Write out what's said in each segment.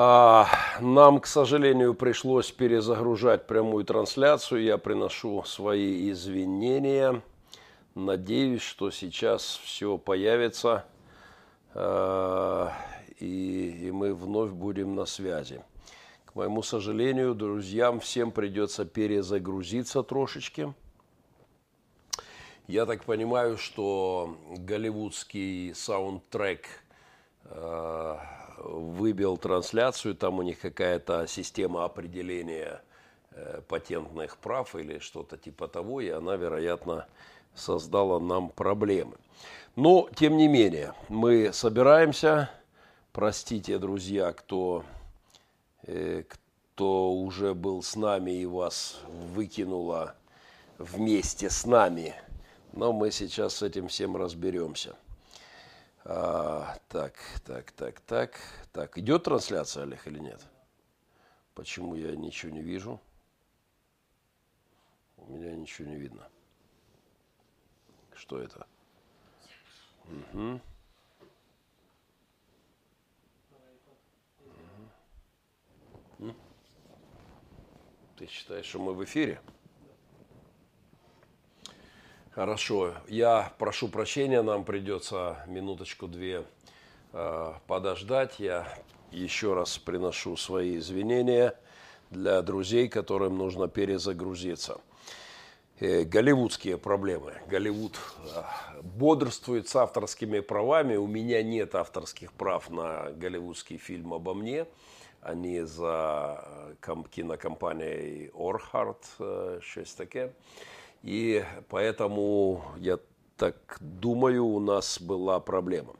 А, нам, к сожалению, пришлось перезагружать прямую трансляцию. Я приношу свои извинения. Надеюсь, что сейчас все появится а, и, и мы вновь будем на связи. К моему сожалению, друзьям всем придется перезагрузиться трошечки. Я так понимаю, что голливудский саундтрек э, выбил трансляцию, там у них какая-то система определения э, патентных прав или что-то типа того, и она, вероятно, создала нам проблемы. Но, тем не менее, мы собираемся. Простите, друзья, кто, э, кто уже был с нами и вас выкинуло вместе с нами – но мы сейчас с этим всем разберемся. А, так, так, так, так. Так, идет трансляция, Олег, или нет? Почему я ничего не вижу? У меня ничего не видно. Что это? Угу. Ты считаешь, что мы в эфире? Хорошо, я прошу прощения, нам придется минуточку-две э, подождать. Я еще раз приношу свои извинения для друзей, которым нужно перезагрузиться. Э, голливудские проблемы. Голливуд э, бодрствует с авторскими правами. У меня нет авторских прав на голливудский фильм обо мне. Они за э, кинокомпанией Орхард, э, щось таке. И поэтому, я так думаю, у нас была проблема.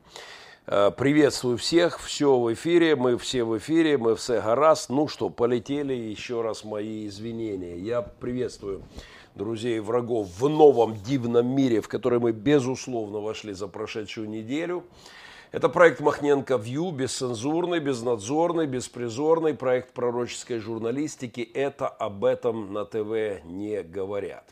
Э, приветствую всех, все в эфире, мы все в эфире, мы все гаразд. Ну что, полетели, еще раз мои извинения. Я приветствую друзей и врагов в новом дивном мире, в который мы, безусловно, вошли за прошедшую неделю. Это проект Махненко Вью, бесцензурный, безнадзорный, беспризорный, проект пророческой журналистики. Это об этом на ТВ не говорят.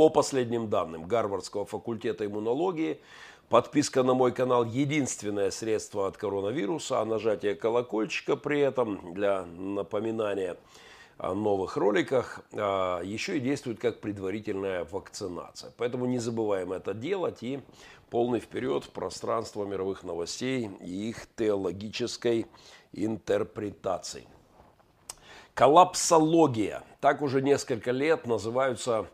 По последним данным Гарвардского факультета иммунологии, подписка на мой канал – единственное средство от коронавируса, а нажатие колокольчика при этом для напоминания о новых роликах а, еще и действует как предварительная вакцинация. Поэтому не забываем это делать и полный вперед в пространство мировых новостей и их теологической интерпретации. Коллапсология. Так уже несколько лет называются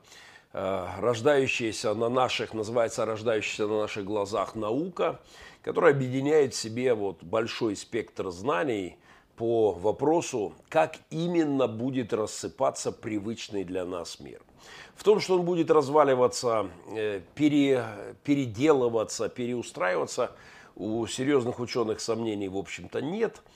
рождающаяся на наших, называется рождающаяся на наших глазах наука, которая объединяет в себе вот большой спектр знаний по вопросу, как именно будет рассыпаться привычный для нас мир. В том, что он будет разваливаться, э, пере, переделываться, переустраиваться, у серьезных ученых сомнений, в общем-то, нет –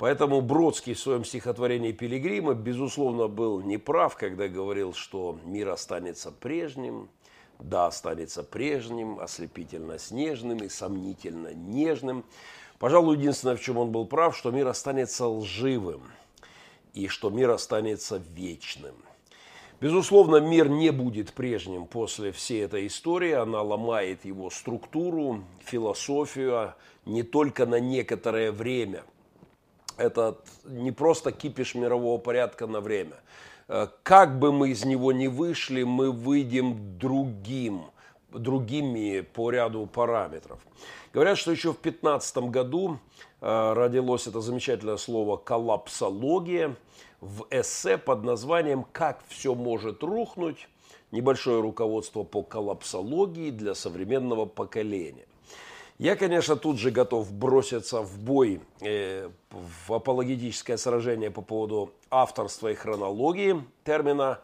Поэтому Бродский в своем стихотворении «Пилигрима» безусловно был неправ, когда говорил, что мир останется прежним, да, останется прежним, ослепительно снежным и сомнительно нежным. Пожалуй, единственное, в чем он был прав, что мир останется лживым и что мир останется вечным. Безусловно, мир не будет прежним после всей этой истории. Она ломает его структуру, философию не только на некоторое время – это не просто кипиш мирового порядка на время. Э, как бы мы из него не вышли, мы выйдем другим, другими по ряду параметров. Говорят, что еще в 2015 году э, родилось это замечательное слово коллапсология в эссе под названием «Как все может рухнуть. Небольшое руководство по коллапсологии для современного поколения». Я, конечно, тут же готов броситься в бой, э, в апологетическое сражение по поводу авторства и хронологии термина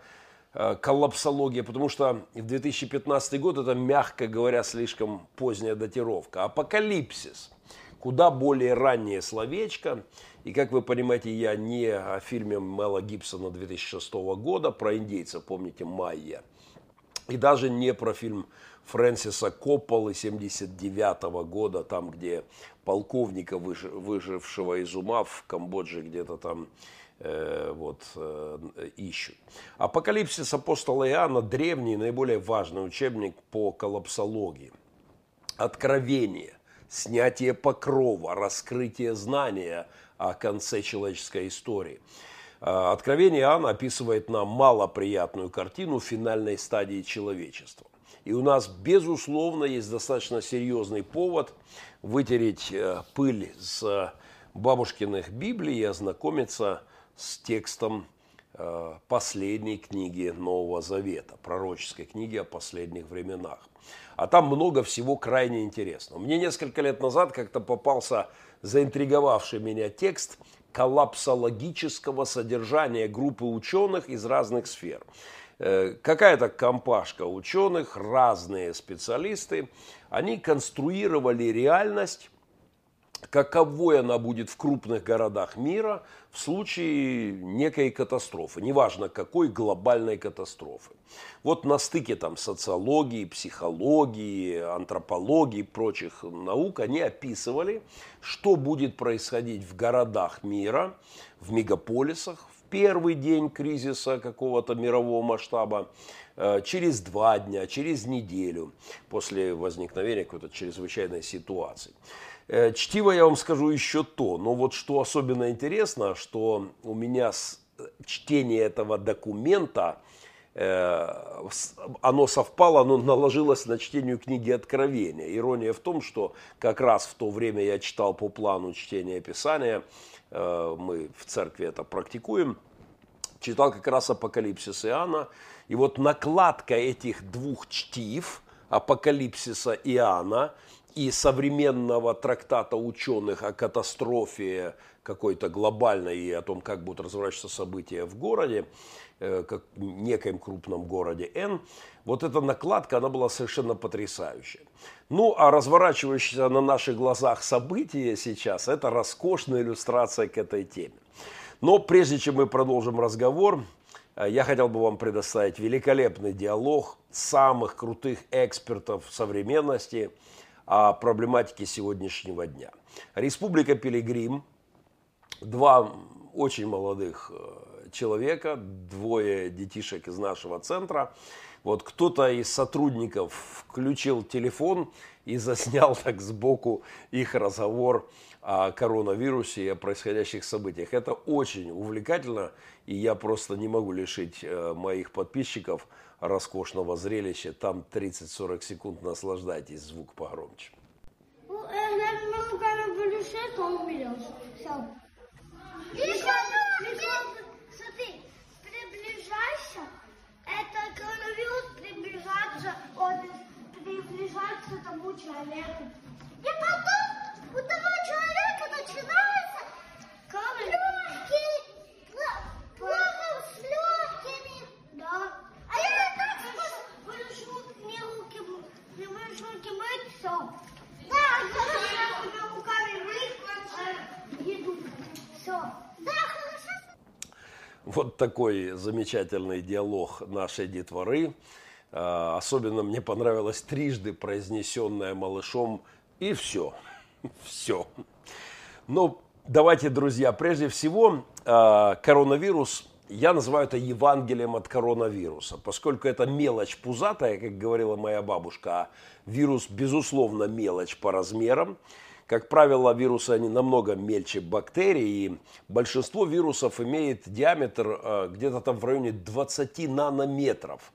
э, коллапсология, потому что в 2015 год это, мягко говоря, слишком поздняя датировка. Апокалипсис – куда более раннее словечко. И, как вы понимаете, я не о фильме Мела Гибсона 2006 года про индейцев, помните, Майя. И даже не про фильм Фрэнсиса Копполы 79 -го года, там, где полковника, выжившего из ума в Камбодже, где-то там э, вот, э, ищут. Апокалипсис апостола Иоанна – древний, наиболее важный учебник по коллапсологии. Откровение снятие покрова, раскрытие знания о конце человеческой истории. А, Откровение Иоанна описывает нам малоприятную картину финальной стадии человечества. И у нас, безусловно, есть достаточно серьезный повод вытереть э, пыль с бабушкиных Библий и ознакомиться с текстом э, последней книги Нового Завета, пророческой книги о последних временах. А там много всего крайне интересного. Мне несколько лет назад как-то попался заинтриговавший меня текст коллапсологического содержания группы ученых из разных сфер. Э, какая-то компашка ученых, разные специалисты, они конструировали реальность каковой она будет в крупных городах мира в случае некой катастрофы, неважно какой глобальной катастрофы. Вот на стыке там социологии, психологии, антропологии и прочих наук они описывали, что будет происходить в городах мира, в мегаполисах, первый день кризиса какого-то мирового масштаба, э, через два дня, через неделю после возникновения какой-то чрезвычайной ситуации. Э, чтиво я вам скажу еще то, но вот что особенно интересно, что у меня чтение этого документа, э, оно совпало, оно наложилось на чтение книги Откровения. Ирония в том, что как раз в то время я читал по плану чтения Писания, э, мы в церкви это практикуем, читал как раз Апокалипсис Иоанна, и вот накладка этих двух чтив, Апокалипсиса Иоанна и современного трактата ученых о катастрофе какой-то глобальной и о том, как будут разворачиваться события в городе, э, как в некоем крупном городе Н, вот эта накладка, она была совершенно потрясающая. Ну, а разворачивающиеся на наших глазах события сейчас, это роскошная иллюстрация к этой теме. Но прежде чем мы продолжим разговор, э, я хотел бы вам предоставить великолепный диалог самых крутых экспертов современности – о проблематике сегодняшнего дня. Республика Пилигрим, два очень молодых э, человека, двое детишек из нашего центра. Вот кто-то из сотрудников включил телефон и заснял так сбоку их разговор о коронавирусе и о происходящих событиях. Это очень увлекательно, и я просто не могу лишить э, моих подписчиков роскошного зрелища. Там 30-40 секунд наслаждайтесь, звук погромче. Еще смотри, приближайся, это коронавирус приближаться, он приближается тому человеку. И потом у того человека начинается легкий, плохо с легкими. Да. А я так будешь мне руки, не будешь руки мыть, все. Да, я тебя руками мыть, еду. Все. Да, хорошо. Вот такой замечательный диалог нашей детворы. А, особенно мне понравилось трижды произнесенное малышом и все. Все. Ну, давайте, друзья, прежде всего, а, коронавирус я называю это Евангелием от коронавируса, поскольку это мелочь пузатая, как говорила моя бабушка, а вирус, безусловно, мелочь по размерам. Как правило, вирусы они намного мельче бактерий, и большинство вирусов имеет диаметр э, где-то там в районе 20 нанометров.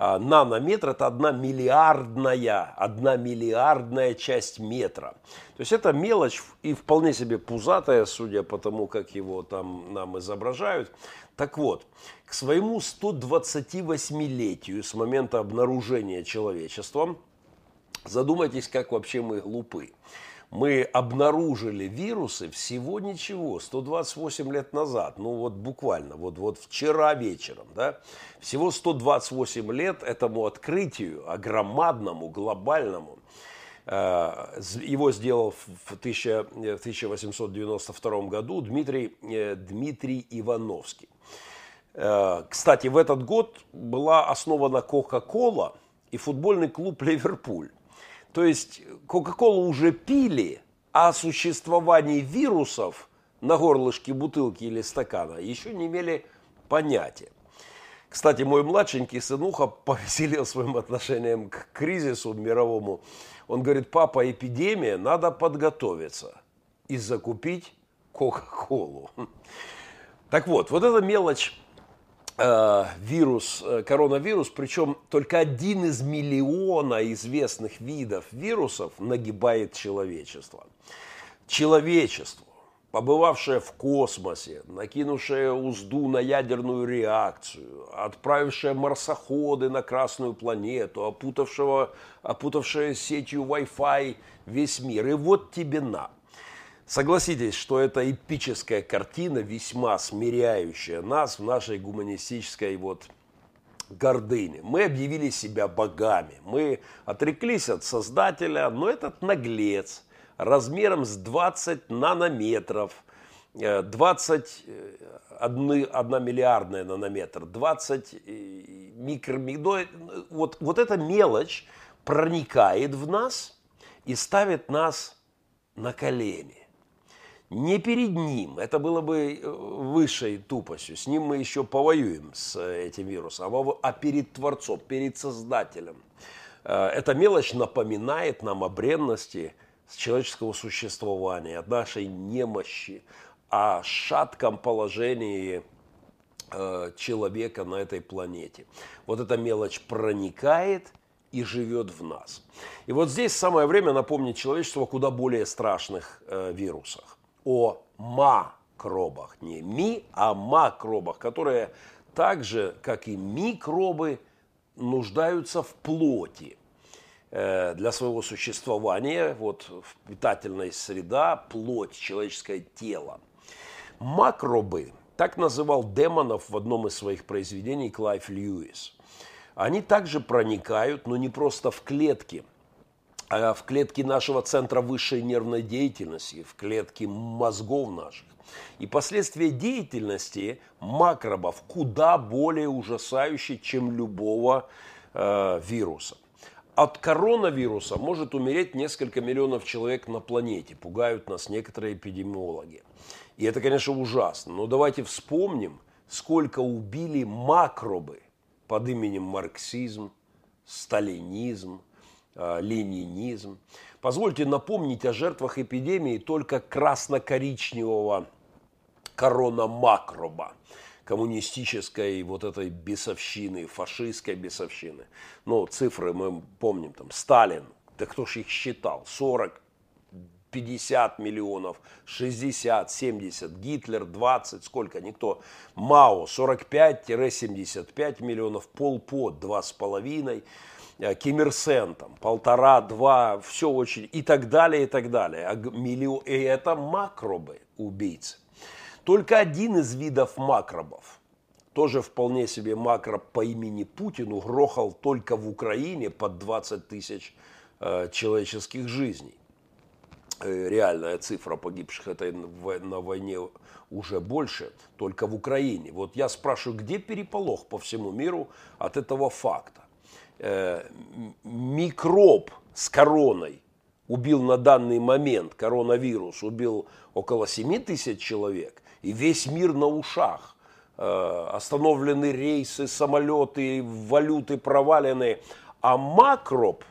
А, нанометр – это одна миллиардная, одна миллиардная часть метра. То есть это мелочь и вполне себе пузатая, судя по тому, как его там нам изображают. Так вот, к своему 128-летию с момента обнаружения человечеством, задумайтесь, как вообще мы глупы мы обнаружили вирусы всего ничего, 128 лет назад, ну вот буквально, вот, вот вчера вечером, да, всего 128 лет этому открытию, огромадному, глобальному, э, его сделал в 1892 году Дмитрий, э, Дмитрий Ивановский. Э, кстати, в этот год была основана Кока-Кола и футбольный клуб Ливерпуль. То есть Кока-Колу уже пили, а о существовании вирусов на горлышке бутылки или стакана еще не имели понятия. Кстати, мой младшенький сынуха повеселил своим отношением к кризису мировому. Он говорит, папа, эпидемия, надо подготовиться и закупить Кока-Колу. Так вот, вот эта мелочь, вирус, э, коронавирус, причем только один из миллиона известных видов вирусов нагибает человечество. Человечество побывавшая в космосе, накинувшая узду на ядерную реакцию, отправившая марсоходы на Красную планету, опутавшего, опутавшая сетью Wi-Fi весь мир. И вот тебе на. Согласитесь, что это эпическая картина, весьма смиряющая нас в нашей гуманистической вот гордыне. Мы объявили себя богами, мы отреклись от Создателя, но этот наглец – размером с 20 нанометров, 20, э, 1, 1 миллиардная нанометр, 20 э, микромедой. Вот, вот эта мелочь проникает в нас и ставит нас на колени. Не перед ним, это было бы э, высшей тупостью, с ним мы еще повоюем с этим вирусом, а, а перед Творцом, перед Создателем. Эта мелочь напоминает нам о бренности – человеческого существования, от нашей немощи, о шатком положении э, человека на этой планете. Вот эта мелочь проникает и живет в нас. И вот здесь самое время напомнить человечеству о куда более страшных э, вирусах. О макробах. Не ми, а макробах, которые так же, как и микробы, нуждаются в плоти. Э, для своего существования, вот питательная среда, плоть, человеческое тело. Макробы, так называл демонов в одном из своих произведений Клайв Льюис. Они также проникают, но не просто в клетки, а в клетки нашего центра высшей нервной деятельности, в клетки мозгов наших. И последствия деятельности макробов куда более ужасающие, чем любого э, вируса от коронавируса может умереть несколько миллионов человек на планете, пугают нас некоторые эпидемиологи. И это, конечно, ужасно. Но давайте вспомним, сколько убили макробы под именем марксизм, сталинизм, ленинизм. Позвольте напомнить о жертвах эпидемии только красно-коричневого коронамакроба коммунистической вот этой бесовщины, фашистской бесовщины. Ну, цифры мы помним, там, Сталин, да кто ж их считал, 40, 50 миллионов, 60, 70, Гитлер 20, сколько, никто. Мао 45-75 миллионов, Пол Пот 2,5, э, Ким Ир Сен там полтора, два, все очень, и так далее, и так далее. А и это макробы убийцы. Только один из видов макробов, тоже вполне себе макроб по имени Путин, угрохал только в Украине под 20 тысяч э, человеческих жизней. Э, реальная цифра погибших это на войне уже больше, только в Украине. Вот я спрашиваю, где переполох по всему миру от этого факта? Э, микроб с короной убил на данный момент, коронавирус убил около 7 тысяч человек, и весь мир на ушах. Э, остановлены рейсы, самолеты, валюты провалены. А макроб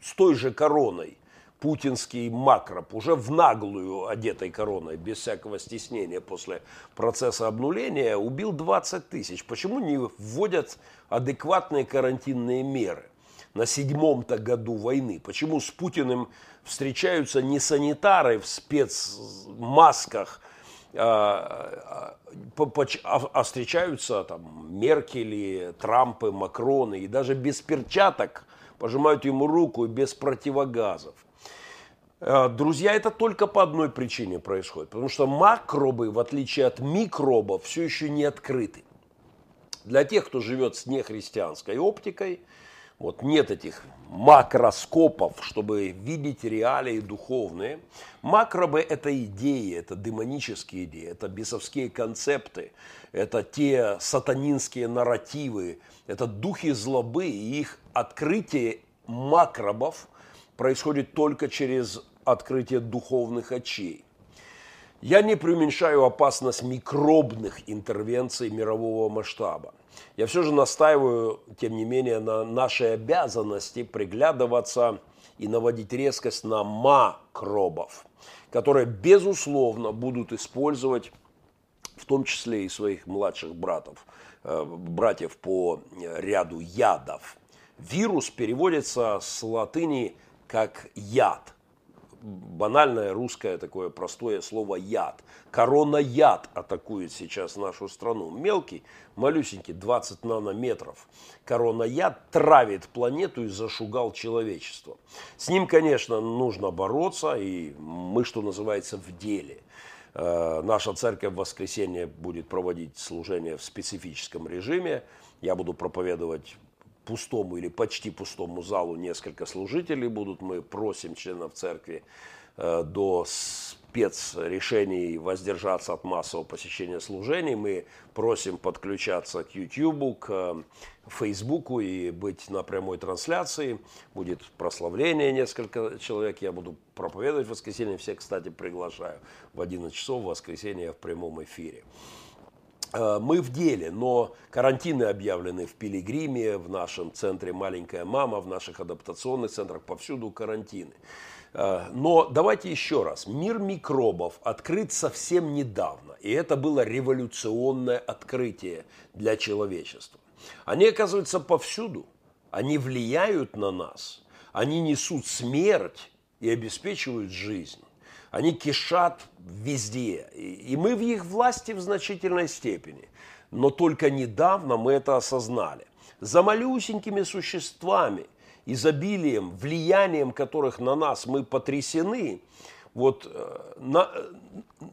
с той же короной, путинский макроб, уже в наглую одетой короной, без всякого стеснения после процесса обнуления, убил 20 тысяч. Почему не вводят адекватные карантинные меры? на седьмом-то году войны. Почему с Путиным встречаются не санитары в спецмасках, а, а, а, а встречаются там Меркели, Трампы, Макроны и даже без перчаток пожимают ему руку и без противогазов. А, друзья, это только по одной причине происходит, потому что макробы, в отличие от микробов, все еще не открыты. Для тех, кто живет с нехристианской оптикой – вот нет этих макроскопов, чтобы видеть реалии духовные. Макробы – это идеи, это демонические идеи, это бесовские концепты, это те сатанинские нарративы, это духи злобы, и их открытие макробов происходит только через открытие духовных очей. Я не преуменьшаю опасность микробных интервенций мирового масштаба. Я все же настаиваю, тем не менее, на нашей обязанности приглядываться и наводить резкость на макробов, которые, безусловно, будут использовать в том числе и своих младших братов, э, братьев по ряду ядов. Вирус переводится с латыни как яд банальное русское такое простое слово яд. Корона яд атакует сейчас нашу страну. Мелкий, малюсенький, 20 нанометров. Корона яд травит планету и зашугал человечество. С ним, конечно, нужно бороться, и мы, что называется, в деле. Э, наша церковь в воскресенье будет проводить служение в специфическом режиме. Я буду проповедовать пустому или почти пустому залу несколько служителей будут. Мы просим членов церкви э, до спецрешений воздержаться от массового посещения служений. Мы просим подключаться к YouTube, к э, Фейсбуку и быть на прямой трансляции. Будет прославление несколько человек. Я буду проповедовать в воскресенье. Все, кстати, приглашаю в 11 часов в воскресенье в прямом эфире. Э, мы в деле, но карантины объявлены в Пилигриме, в нашем центре «Маленькая мама», в наших адаптационных центрах, повсюду карантины. Э, но давайте еще раз. Мир микробов открыт совсем недавно, и это было революционное открытие для человечества. Они оказываются повсюду, они влияют на нас, они несут смерть и обеспечивают жизнь. Они кишат везде. И мы в их власти в значительной степени. Но только недавно мы это осознали. За малюсенькими существами, изобилием, влиянием которых на нас мы потрясены, вот э, на,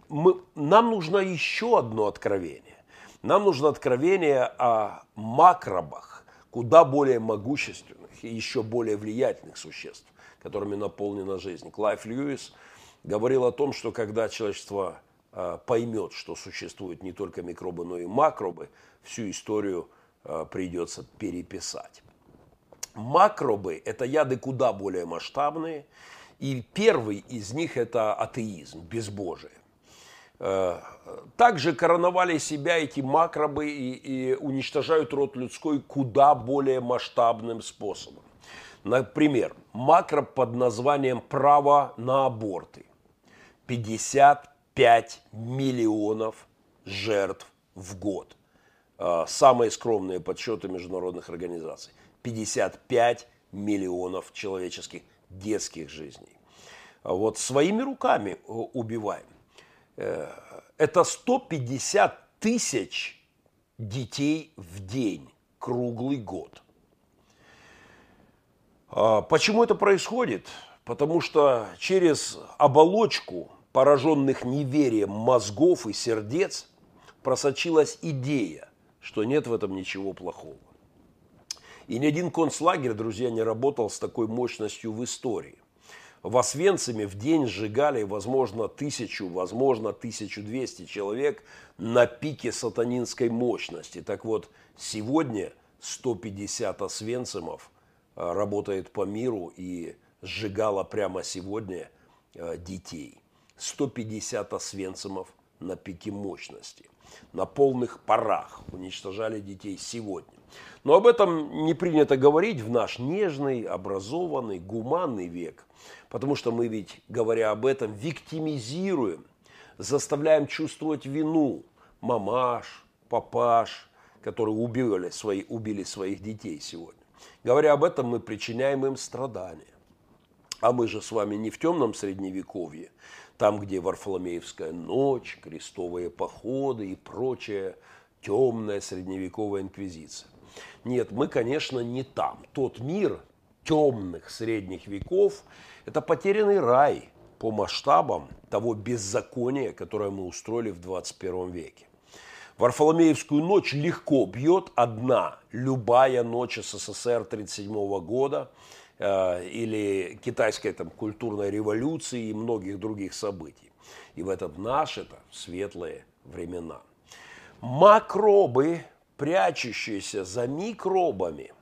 мы, нам нужно еще одно откровение. Нам нужно откровение о макробах, куда более могущественных и еще более влиятельных существ, которыми наполнена жизнь. Клайв Льюис – говорил о том, что когда человечество а, поймет, что существуют не только микробы, но и макробы, всю историю а, придется переписать. Макробы – это яды куда более масштабные, и первый из них – это атеизм, безбожие. А, также короновали себя эти макробы и, и уничтожают род людской куда более масштабным способом. Например, макроб под названием «право на аборты». 55 миллионов жертв в год. А, самые скромные подсчеты международных организаций. 55 миллионов человеческих детских жизней. Вот своими руками убиваем. Э, это 150 тысяч детей в день, круглый год. А почему это происходит? Потому что через оболочку пораженных неверием мозгов и сердец просочилась идея, что нет в этом ничего плохого. И ни один концлагерь, друзья, не работал с такой мощностью в истории. В Освенциме в день сжигали, возможно, тысячу, возможно, тысячу двести человек на пике сатанинской мощности. Так вот, сегодня 150 освенцимов э, работает по миру и сжигало прямо сегодня э, детей. 150 освенцимов на пике мощности. На полных парах уничтожали детей сегодня. Но об этом не принято говорить в наш нежный, образованный, гуманный век. Потому что мы ведь, говоря об этом, виктимизируем, заставляем чувствовать вину мамаш, папаш, которые убили, свои, убили своих детей сегодня. Говоря об этом, мы причиняем им страдания. А мы же с вами не в темном средневековье, там, где Варфоломеевская ночь, крестовые походы и прочая темная средневековая инквизиция. Нет, мы, конечно, не там. Тот мир темных средних веков – это потерянный рай по масштабам того беззакония, которое мы устроили в 21 веке. Варфоломеевскую ночь легко бьет одна, любая ночь СССР 1937 года – или китайской там, культурной революции и многих других событий. И в это наши-то светлые времена. Макробы, прячущиеся за микробами,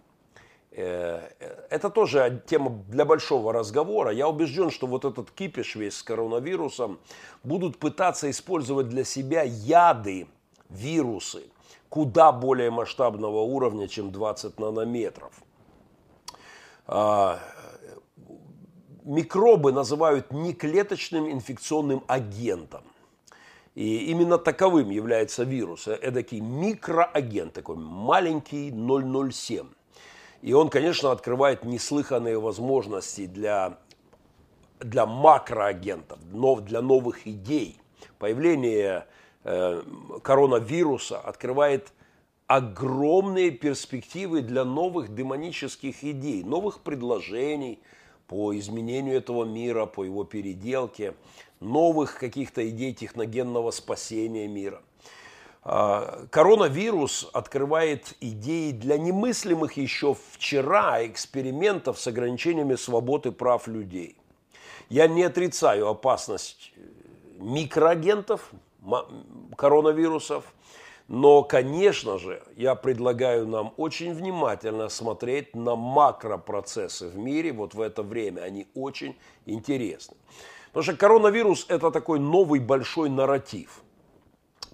э, это тоже тема для большого разговора. Я убежден, что вот этот кипиш весь с коронавирусом будут пытаться использовать для себя яды, вирусы, куда более масштабного уровня, чем 20 нанометров – микробы называют неклеточным инфекционным агентом. И именно таковым является вирус. Эдакий микроагент, такой маленький 007. И он, конечно, открывает неслыханные возможности для, для макроагентов, но для новых идей. Появление э, коронавируса открывает огромные перспективы для новых демонических идей, новых предложений по изменению этого мира, по его переделке, новых каких-то идей техногенного спасения мира. А, коронавирус открывает идеи для немыслимых еще вчера экспериментов с ограничениями свободы прав людей. Я не отрицаю опасность микроагентов, коронавирусов, но, конечно же, я предлагаю нам очень внимательно смотреть на макропроцессы в мире вот в это время. Они очень интересны. Потому что коронавирус – это такой новый большой нарратив.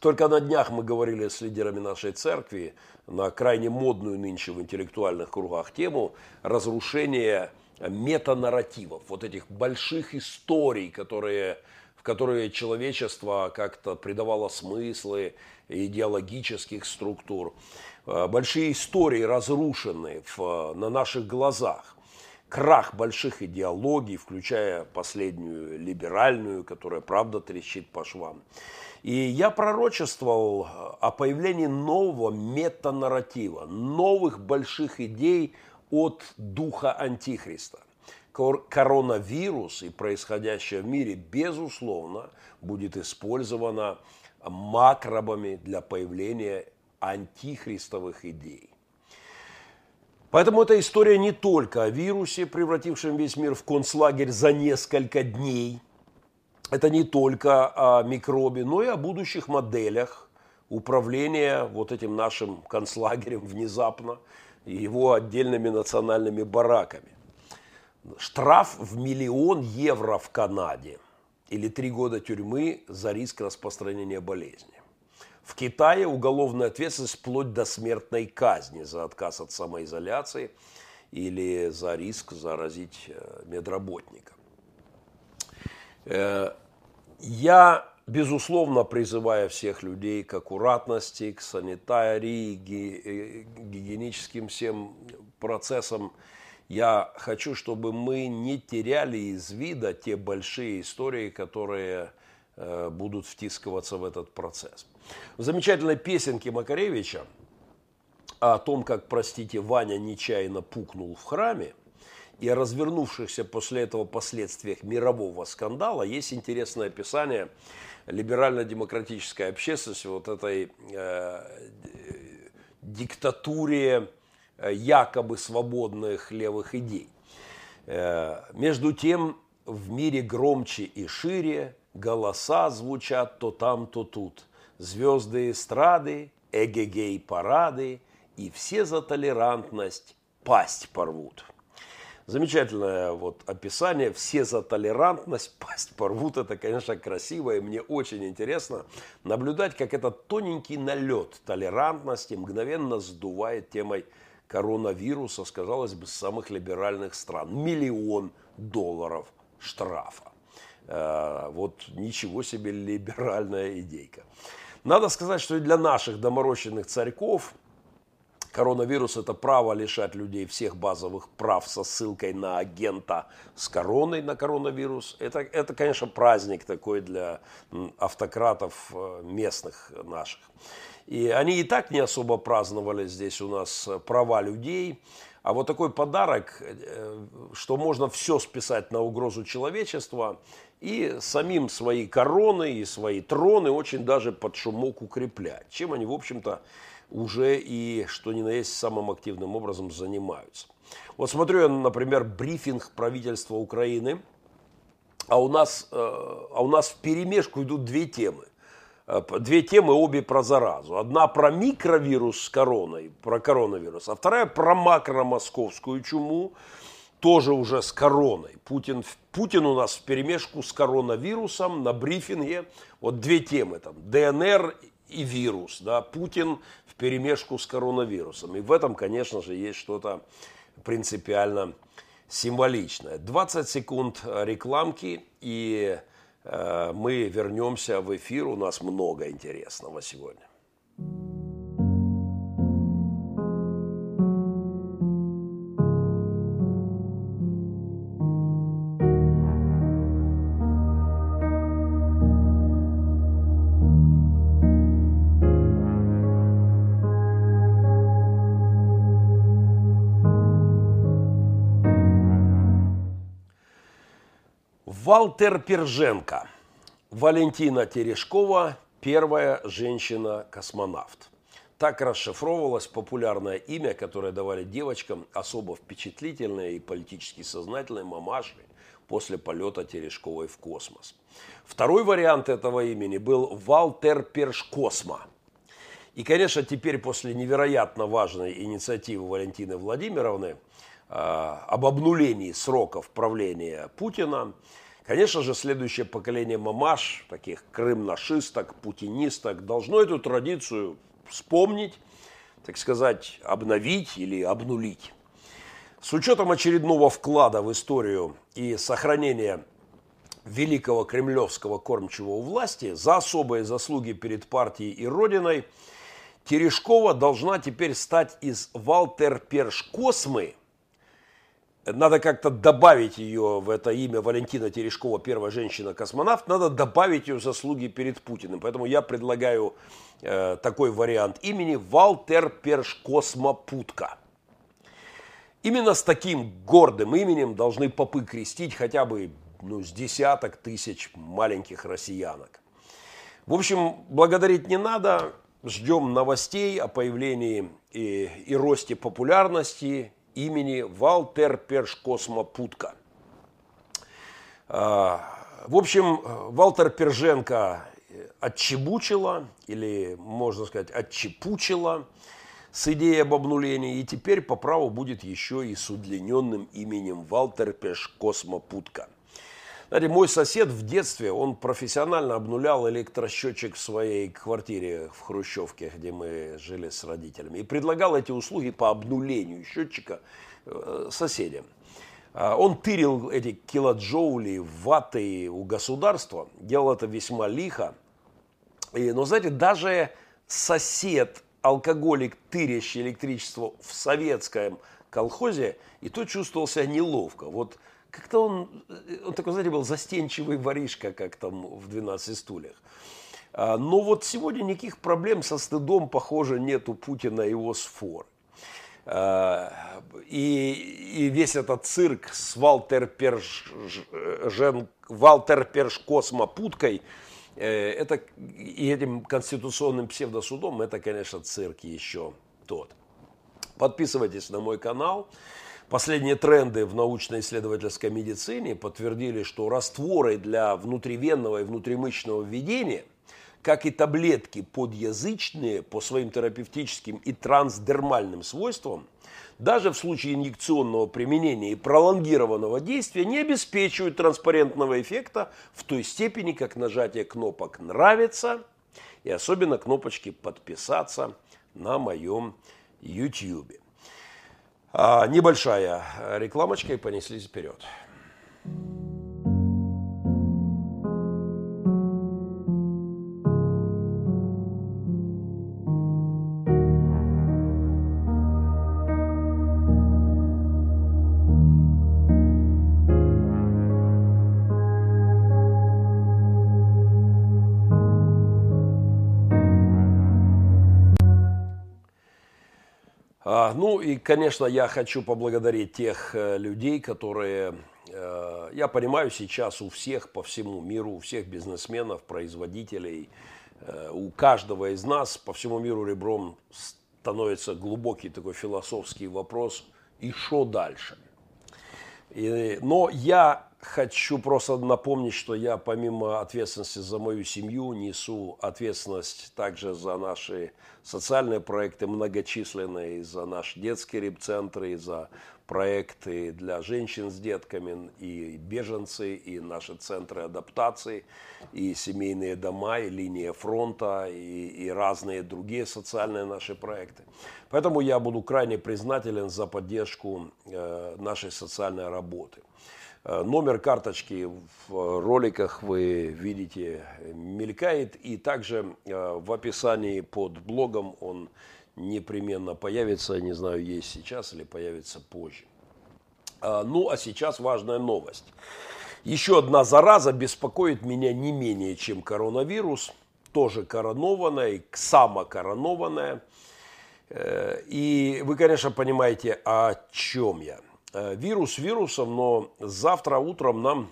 Только на днях мы говорили с лидерами нашей церкви на крайне модную нынче в интеллектуальных кругах тему разрушения метанарративов, вот этих больших историй, которые, которые человечество как-то придавало смыслы, идеологических структур. Большие истории разрушены в, на наших глазах крах больших идеологий, включая последнюю либеральную, которая правда трещит по швам. И я пророчествовал о появлении нового метанарратива, новых больших идей от духа Антихриста. Коронавирус и происходящее в мире, безусловно, будет использовано макробами для появления антихристовых идей. Поэтому эта история не только о вирусе, превратившем весь мир в концлагерь за несколько дней. Это не только о микробе, но и о будущих моделях управления вот этим нашим концлагерем внезапно и его отдельными национальными бараками. Штраф в миллион евро в Канаде или три года тюрьмы за риск распространения болезни. В Китае уголовная ответственность вплоть до смертной казни за отказ от самоизоляции или за риск заразить э, медработника. Э, я, безусловно, призываю всех людей к аккуратности, к санитарии, э, гигиеническим всем процессам. Я хочу, чтобы мы не теряли из вида те большие истории, которые будут втискиваться в этот процесс. В замечательной песенке Макаревича о том, как, простите, Ваня нечаянно пукнул в храме, и о развернувшихся после этого последствиях мирового скандала есть интересное описание либерально-демократической общественности вот этой э, диктатуре э, якобы свободных левых идей. Э, между тем, в мире громче и шире голоса звучат то там, то тут – звезды эстрады, эгегей-парады, и все за толерантность пасть порвут. Замечательное вот описание. Все за толерантность, пасть порвут. Это, конечно, красиво, и мне очень интересно наблюдать, как этот тоненький налет толерантности мгновенно сдувает темой коронавируса, сказалось бы, с самых либеральных стран. Миллион долларов штрафа. Э, вот ничего себе либеральная идейка. Надо сказать, что и для наших доморощенных царьков коронавирус – это право лишать людей всех базовых прав со ссылкой на агента с короной на коронавирус. Это, это конечно, праздник такой для автократов э, местных наших. И они и так не особо праздновали здесь у нас права людей. А вот такой подарок, э, что можно все списать на угрозу человечества – и самим свои короны и свои троны очень даже под шумок укреплять, чем они, в общем-то, уже и, что ни на есть, самым активным образом занимаются. Вот смотрю я, например, брифинг правительства Украины, а у нас, э, а у нас в перемешку идут две темы. Э, две темы, обе про заразу. Одна про микровирус с короной, про коронавирус, а вторая про макромосковскую чуму, тоже уже с короной. Путин, Путин у нас в перемешку с коронавирусом на брифинге. Вот две темы там, ДНР и вирус. Да, Путин в перемешку с коронавирусом. И в этом, конечно же, есть что-то принципиально символичное. 20 секунд рекламки, и э, мы вернемся в эфир. У нас много интересного сегодня. Валтер Перженко. Валентина Терешкова – первая женщина-космонавт. Так расшифровывалось популярное имя, которое давали девочкам особо впечатлительные и политически сознательные мамаши после полета Терешковой в космос. Второй вариант этого имени был Валтер Першкосма. И, конечно, теперь после невероятно важной инициативы Валентины Владимировны э, об обнулении сроков правления Путина – Конечно же, следующее поколение мамаш, таких крым-нашисток, путинисток, должно эту традицию вспомнить, так сказать, обновить или обнулить. С учетом очередного вклада в историю и сохранения великого кремлевского кормчего у власти за особые заслуги перед партией и Родиной, Терешкова должна теперь стать из Валтер Першкосмы – надо как-то добавить ее в это имя Валентина Терешкова, первая женщина-космонавт, надо добавить ее заслуги перед Путиным. Поэтому я предлагаю э, такой вариант имени Валтер Першкосмопутка. Именно с таким гордым именем должны попы крестить хотя бы ну, с десяток тысяч маленьких россиянок. В общем, благодарить не надо. Ждем новостей о появлении и, и росте популярности имени Валтер Першкосмопутка. А, в общем, Валтер Перженко отчебучила, или, можно сказать, отчепучила с идеей об обнулении, и теперь по праву будет еще и с удлиненным именем Валтер Пешкосмопутка. Знаете, мой сосед в детстве, он профессионально обнулял электросчетчик в своей квартире в Хрущевке, где мы жили с родителями, и предлагал эти услуги по обнулению счетчика э, соседям. А он тырил эти килоджоули, ваты у государства, делал это весьма лихо. И, но, знаете, даже сосед, алкоголик, тырящий электричество в советском колхозе, и то чувствовал себя неловко. Вот как-то он, он такой, знаете, был застенчивый воришка, как там в «12 стульях». А, но вот сегодня никаких проблем со стыдом, похоже, нет у Путина и его сфор. А, и, и весь этот цирк с Валтер Перш, Жен, Валтер Перш Космопуткой, э, это, и этим конституционным псевдосудом, это, конечно, цирк еще тот. Подписывайтесь на мой канал. Последние тренды в научно-исследовательской медицине подтвердили, что растворы для внутривенного и внутримышечного введения, как и таблетки подъязычные по своим терапевтическим и трансдермальным свойствам, даже в случае инъекционного применения и пролонгированного действия не обеспечивают транспарентного эффекта в той степени, как нажатие кнопок «Нравится» и особенно кнопочки «Подписаться» на моем YouTube. А, небольшая рекламочка и понеслись вперед. Ну и, конечно, я хочу поблагодарить тех э, людей, которые, э, я понимаю, сейчас у всех по всему миру, у всех бизнесменов, производителей, э, у каждого из нас по всему миру ребром становится глубокий такой философский вопрос, и что дальше? И, но я хочу просто напомнить, что я помимо ответственности за мою семью несу ответственность также за наши социальные проекты многочисленные, за наш детский репцентр, и за проекты для женщин с детками, и беженцы, и наши центры адаптации, и семейные дома, и линия фронта, и, и разные другие социальные наши проекты. Поэтому я буду крайне признателен за поддержку э, нашей социальной работы. Э, номер карточки в роликах вы видите мелькает, и также э, в описании под блогом он непременно появится, не знаю, есть сейчас или появится позже. Э, ну, а сейчас важная новость. Еще одна зараза беспокоит меня не менее, чем коронавирус, тоже коронованная, самокоронованная. И вы, конечно, понимаете, о чем я. Э, вирус вирусом, но завтра утром нам,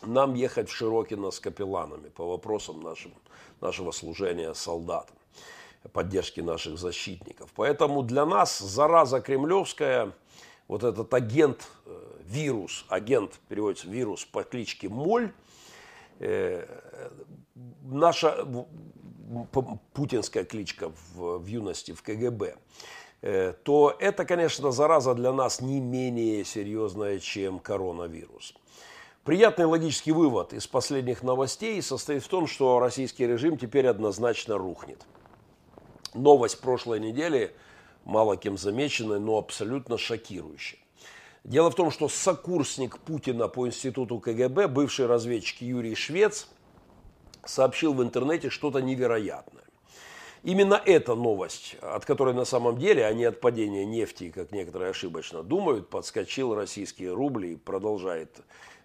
нам ехать в Широкино с капелланами по вопросам нашим, нашего служения солдатам, поддержки наших защитников. Поэтому для нас зараза кремлевская, вот этот агент, э, вирус, агент переводится вирус по кличке Моль, э, наша путинская кличка в, в юности в КГБ – то это, конечно, зараза для нас не менее серьезная, чем коронавирус. Приятный логический вывод из последних новостей состоит в том, что российский режим теперь однозначно рухнет. Новость прошлой недели, мало кем замеченная, но абсолютно шокирующая. Дело в том, что сокурсник Путина по институту КГБ, бывший разведчик Юрий Швец, сообщил в интернете что-то невероятное. Именно эта новость, от которой на самом деле, а не от падения нефти, как некоторые ошибочно думают, подскочил российский рубль и продолжает,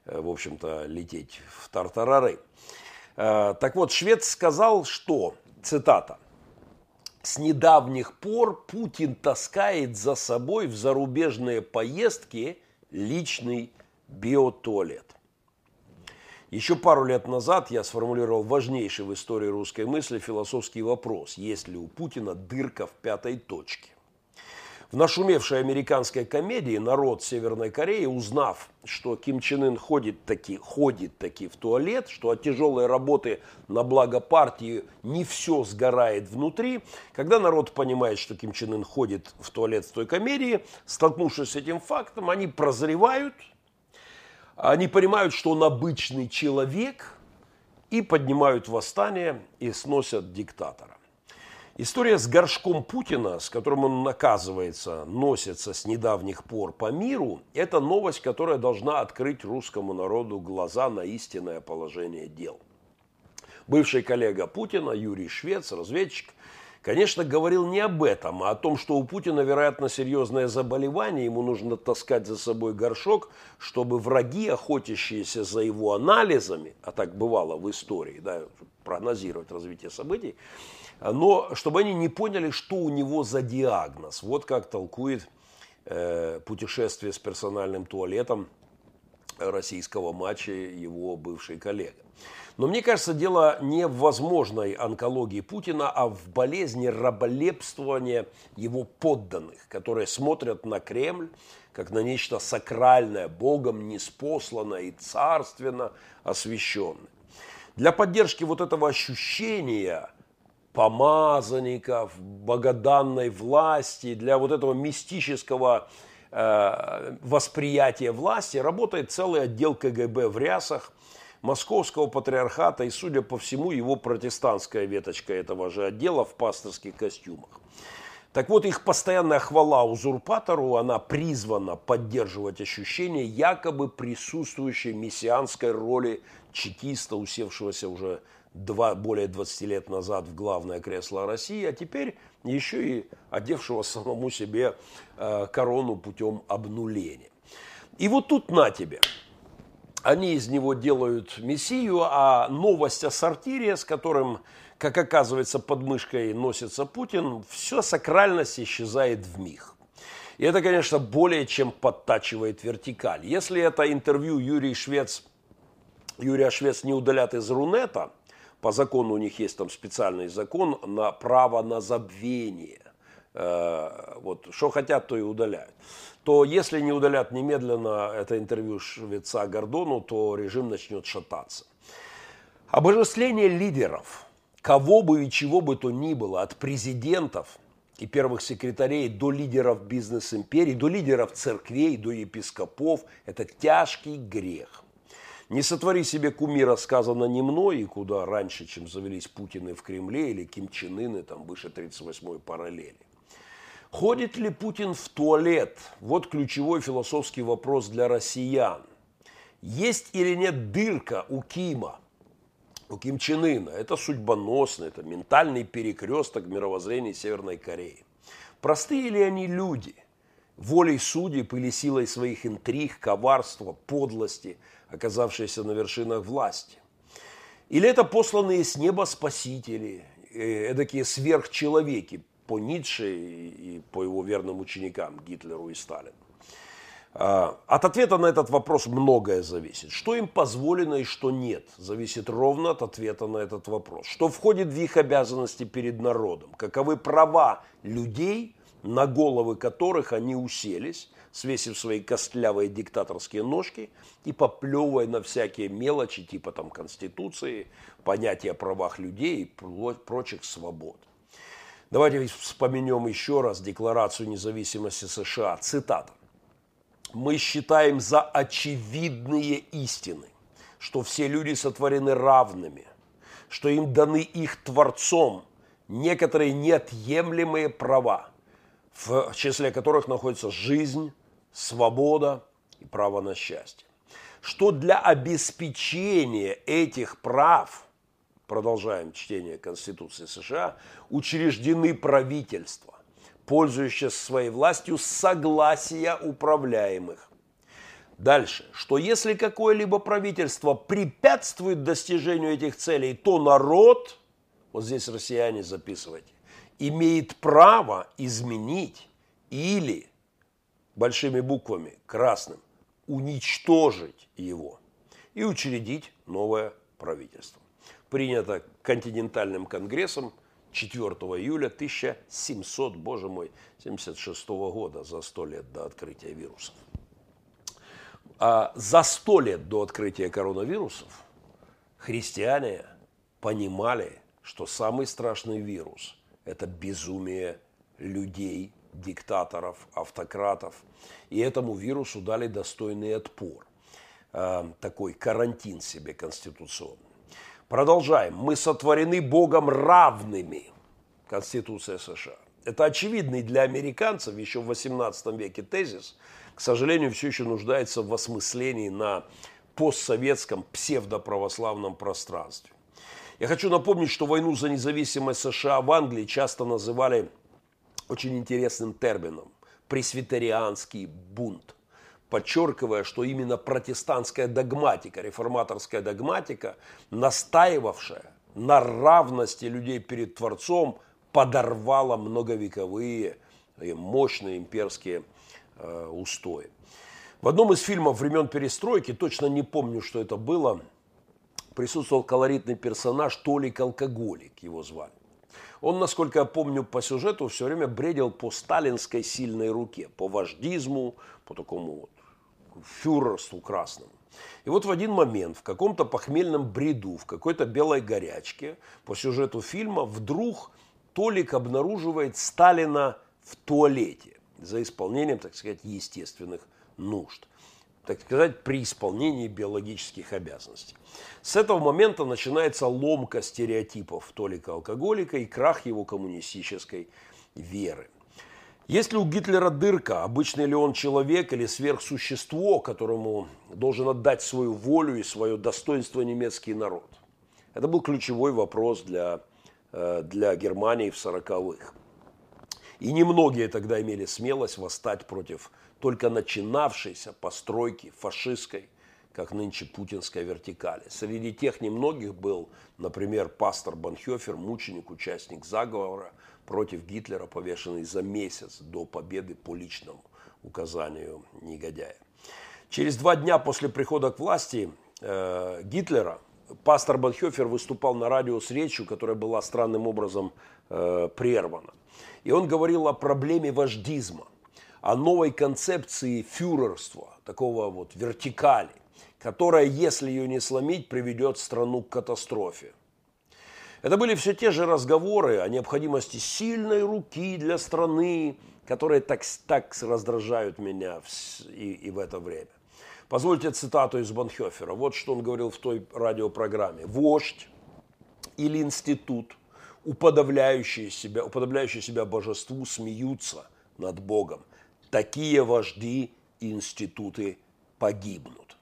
э, в общем-то, лететь в тартарары. Э, так вот, швед сказал, что, цитата, с недавних пор Путин таскает за собой в зарубежные поездки личный биотуалет. Еще пару лет назад я сформулировал важнейший в истории русской мысли философский вопрос, есть ли у Путина дырка в пятой точке. В нашумевшей американской комедии народ Северной Кореи, узнав, что Ким Чен Ын ходит таки, ходит таки в туалет, что от тяжелой работы на благо партии не все сгорает внутри, когда народ понимает, что Ким Чен Ын ходит в туалет в той комедии, столкнувшись с этим фактом, они прозревают – они понимают, что он обычный человек и поднимают восстание и сносят диктатора. История с горшком Путина, с которым он наказывается, носится с недавних пор по миру, это новость, которая должна открыть русскому народу глаза на истинное положение дел. Бывший коллега Путина Юрий Швец, разведчик, конечно, говорил не об этом, а о том, что у Путина, вероятно, серьезное заболевание, ему нужно таскать за собой горшок, чтобы враги, охотящиеся за его анализами, а так бывало в истории, да, прогнозировать развитие событий, но чтобы они не поняли, что у него за диагноз. Вот как толкует э, путешествие с персональным туалетом российского матча его бывший коллега. Но мне кажется, дело не в возможной онкологии Путина, а в болезни раболепствования его подданных, которые смотрят на Кремль как на нечто сакральное, Богом неспосланное и царственно освященное. Для поддержки вот этого ощущения помазанников, богоданной власти, для вот этого мистического э, восприятия власти работает целый отдел КГБ в рясах – московского патриархата и, судя по всему, его протестантская веточка этого же отдела в пасторских костюмах. Так вот, их постоянная хвала узурпатору, она призвана поддерживать ощущение якобы присутствующей мессианской роли чекиста, усевшегося уже два, более 20 лет назад в главное кресло России, а теперь еще и одевшего самому себе э, корону путем обнуления. И вот тут на тебе – они из него делают мессию, а новость о сортире, с которым, как оказывается, под мышкой носится Путин, все сакральность исчезает в миг. И это, конечно, более чем подтачивает вертикаль. Если это интервью Юрий Швец, Юрия Швец не удалят из Рунета, по закону у них есть там специальный закон на право на забвение. э, вот, что хотят, то и удаляют, то если не удалят немедленно это интервью швеца Гордону, то режим начнет шататься. Обожествление лидеров, кого бы и чего бы то ни было, от президентов и первых секретарей до лидеров бизнес-империй, до лидеров церквей, до епископов, это тяжкий грех. Не сотвори себе кумира, сказано не мной, и куда раньше, чем завелись Путины в Кремле или Ким Чен Ыны, там выше 38-й параллели. Ходит ли Путин в туалет? Вот ключевой философский вопрос для россиян. Есть или нет дырка у Кима, у Ким Чен Ына? Это судьбоносно, это ментальный перекресток мировоззрения Северной Кореи. Простые ли они люди? Волей судеб или силой своих интриг, коварства, подлости, оказавшиеся на вершинах власти? Или это посланные с неба спасители, э, эдакие сверхчеловеки, по Ницше и по его верным ученикам Гитлеру и Сталину. А, от ответа на этот вопрос многое зависит. Что им позволено и что нет, зависит ровно от ответа на этот вопрос. Что входит в их обязанности перед народом, каковы права людей, на головы которых они уселись, свесив свои костлявые диктаторские ножки и поплевывая на всякие мелочи типа там Конституции, понятия о правах людей и прочих свобод. Давайте вспомнем еще раз Декларацию независимости США. Цитата. «Мы считаем за очевидные истины, что все люди сотворены равными, что им даны их Творцом некоторые неотъемлемые права, в числе которых находится жизнь, свобода и право на счастье. Что для обеспечения этих прав – продолжаем чтение Конституции США, учреждены правительства, пользующиеся своей властью согласия управляемых. Дальше, что если какое-либо правительство препятствует достижению этих целей, то народ, вот здесь россияне записывайте, имеет право изменить или большими буквами, красным, уничтожить его и учредить новое правительство принято континентальным конгрессом 4 июля 1700, боже мой, 76 года, за 100 лет до открытия вирусов. А за 100 лет до открытия коронавирусов христиане понимали, что самый страшный вирус – это безумие людей, диктаторов, автократов. И этому вирусу дали достойный отпор. А, такой карантин себе конституционный. Продолжаем. Мы сотворены Богом равными. Конституция США. Это очевидный для американцев еще в 18 веке тезис, к сожалению, все еще нуждается в осмыслении на постсоветском псевдоправославном пространстве. Я хочу напомнить, что войну за независимость США в Англии часто называли очень интересным термином – пресвитерианский бунт подчеркивая, что именно протестантская догматика, реформаторская догматика, настаивавшая на равности людей перед Творцом, подорвала многовековые и мощные имперские э, устои. В одном из фильмов времен перестройки, точно не помню, что это было, присутствовал колоритный персонаж Толик Алкоголик, его звали. Он, насколько я помню по сюжету, все время бредил по сталинской сильной руке, по вождизму, по такому вот фюрерству красному. И вот в один момент, в каком-то похмельном бреду, в какой-то белой горячке, по сюжету фильма, вдруг Толик обнаруживает Сталина в туалете за исполнением, так сказать, естественных нужд. Так сказать, при исполнении биологических обязанностей. С этого момента начинается ломка стереотипов Толика-алкоголика и крах его коммунистической веры. Есть ли у Гитлера дырка, обычный ли он человек или сверхсущество, которому должен отдать свою волю и свое достоинство немецкий народ? Это был ключевой вопрос для, э, для Германии в 40-х. И немногие тогда имели смелость восстать против только начинавшейся постройки фашистской, как нынче путинской вертикали. Среди тех немногих был, например, пастор Банхёфер, мученик, участник заговора – против Гитлера, повешенный за месяц до победы по личному указанию негодяя. Через два дня после прихода к власти э, Гитлера пастор Банхёфер выступал на радио с речью, которая была странным образом э, прервана. И он говорил о проблеме вождизма, о новой концепции фюрерства, такого вот вертикали, которая, если ее не сломить, приведет страну к катастрофе. Это были все те же разговоры о необходимости сильной руки для страны, которые так, так раздражают меня в, и, и в это время. Позвольте цитату из Банхёфера. Вот что он говорил в той радиопрограмме. «Вождь или институт, уподобляющие себя, уподобляющие себя божеству, смеются над Богом. Такие вожди и институты погибнут».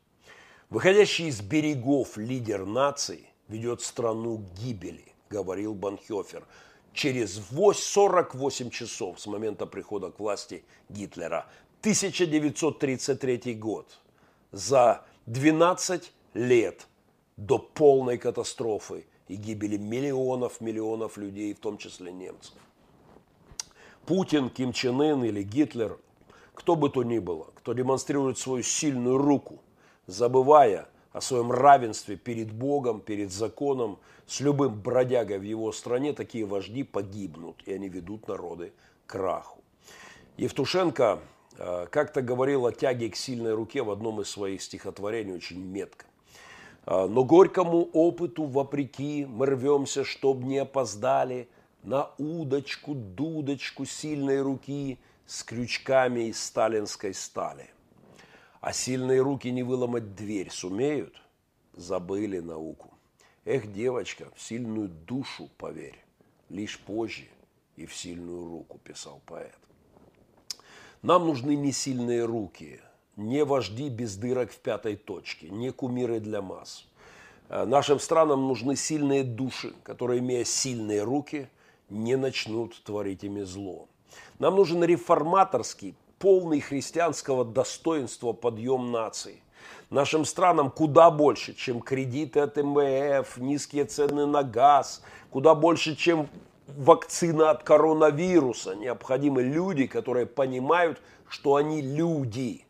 Выходящий из берегов лидер нации ведет страну к гибели, говорил Банхёфер, через 48 часов с момента прихода к власти Гитлера. 1933 год. За 12 лет до полной катастрофы и гибели миллионов, миллионов людей, в том числе немцев. Путин, Ким Чен Ын или Гитлер, кто бы то ни было, кто демонстрирует свою сильную руку, забывая о своем равенстве перед Богом, перед законом, с любым бродягой в его стране, такие вожди погибнут, и они ведут народы к краху. Евтушенко э, как-то говорил о тяге к сильной руке в одном из своих стихотворений очень метко. «Э, Но горькому опыту вопреки мы рвемся, чтоб не опоздали на удочку, дудочку сильной руки с крючками из сталинской стали. А сильные руки не выломать дверь сумеют? Забыли науку. Эх, девочка, в сильную душу поверь, лишь позже и в сильную руку, писал поэт. Нам нужны не сильные руки, не вожди без дырок в пятой точке, не кумиры для масс. Э, нашим странам нужны сильные души, которые, имея сильные руки, не начнут творить ими зло. Нам нужен реформаторский, полный христианского достоинства подъем нации – нашим странам куда больше, чем кредиты от МВФ, низкие цены на газ, куда больше, чем вакцина от коронавируса. Необходимы люди, которые понимают, что они люди.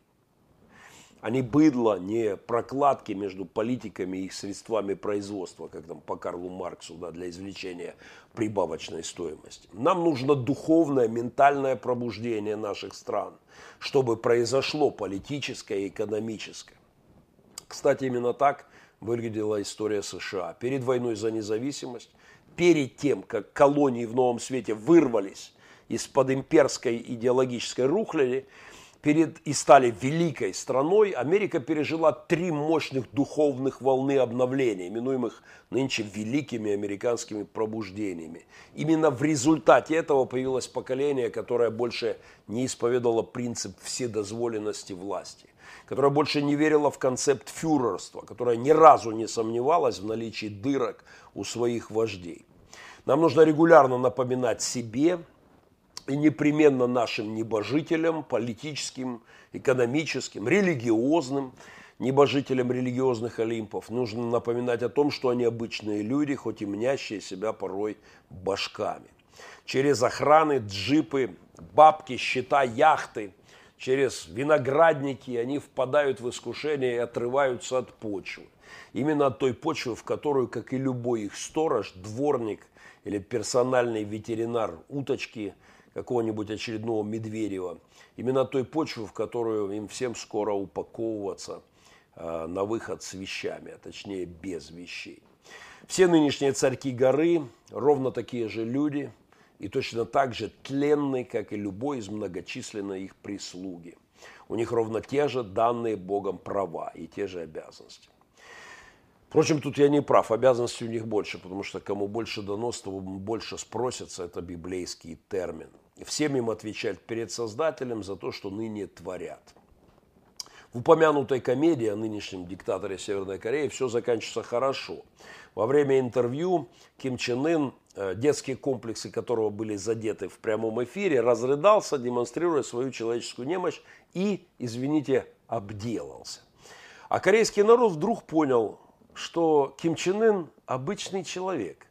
Они быдло, не прокладки между политиками и средствами производства, как там по Карлу Марксу, да, для извлечения прибавочной стоимости. Нам нужно духовное, ментальное пробуждение наших стран, чтобы произошло политическое и экономическое. Кстати, именно так выглядела история США. Перед войной за независимость, перед тем, как колонии в Новом Свете вырвались из-под имперской идеологической рухляди, перед, и стали великой страной, Америка пережила три мощных духовных волны обновления, именуемых нынче великими американскими пробуждениями. Именно в результате этого появилось поколение, которое больше не исповедовало принцип вседозволенности власти которая больше не верила в концепт фюрерства, которая ни разу не сомневалась в наличии дырок у своих вождей. Нам нужно регулярно напоминать себе и непременно нашим небожителям, политическим, экономическим, религиозным, небожителям религиозных олимпов, нужно напоминать о том, что они обычные люди, хоть и мнящие себя порой башками. Через охраны, джипы, бабки, счета, яхты – через виноградники, они впадают в искушение и отрываются от почвы. Именно от той почвы, в которую, как и любой их сторож, дворник или персональный ветеринар уточки какого-нибудь очередного Медведева, именно той почвы, в которую им всем скоро упаковываться э, на выход с вещами, а точнее без вещей. Все нынешние царьки горы ровно такие же люди – и точно так же тленны, как и любой из многочисленной их прислуги. У них ровно те же данные Богом права и те же обязанности. Впрочем, тут я не прав, обязанностей у них больше, потому что кому больше дано, того больше спросятся, это библейский термин. Всем им отвечать перед Создателем за то, что ныне творят. В упомянутой комедии о нынешнем диктаторе Северной Кореи все заканчивается хорошо. Во время интервью Ким Чен Ын Э, детские комплексы которого были задеты в прямом эфире, разрыдался, демонстрируя свою человеческую немощь и, извините, обделался. А корейский народ вдруг понял, что Ким Чен Ын обычный человек.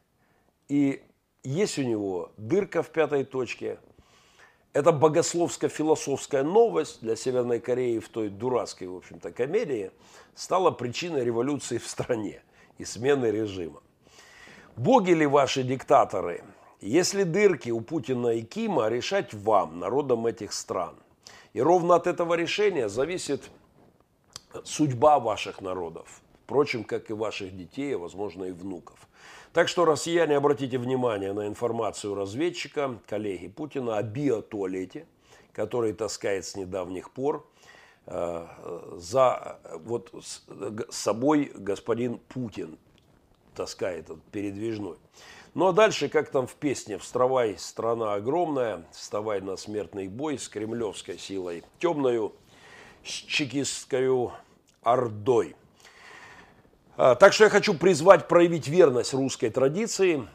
И есть у него дырка в пятой точке. Это богословско-философская новость для Северной Кореи в той дурацкой, в общем-то, комедии стала причиной революции в стране и смены режима. Боги ли ваши диктаторы? Если дырки у Путина и Кима, решать вам, народам этих стран. И ровно от этого решения зависит судьба ваших народов. Впрочем, как и ваших детей, а возможно и внуков. Так что, россияне, обратите внимание на информацию разведчика, коллеги Путина о биотуалете, который таскает с недавних пор э, за вот с, собой господин Путин таскает этот передвижной. Ну а дальше, как там в песне «Вставай, страна огромная, вставай на смертный бой с кремлевской силой темною, с чекистской ордой». А, так что я хочу призвать проявить верность русской традиции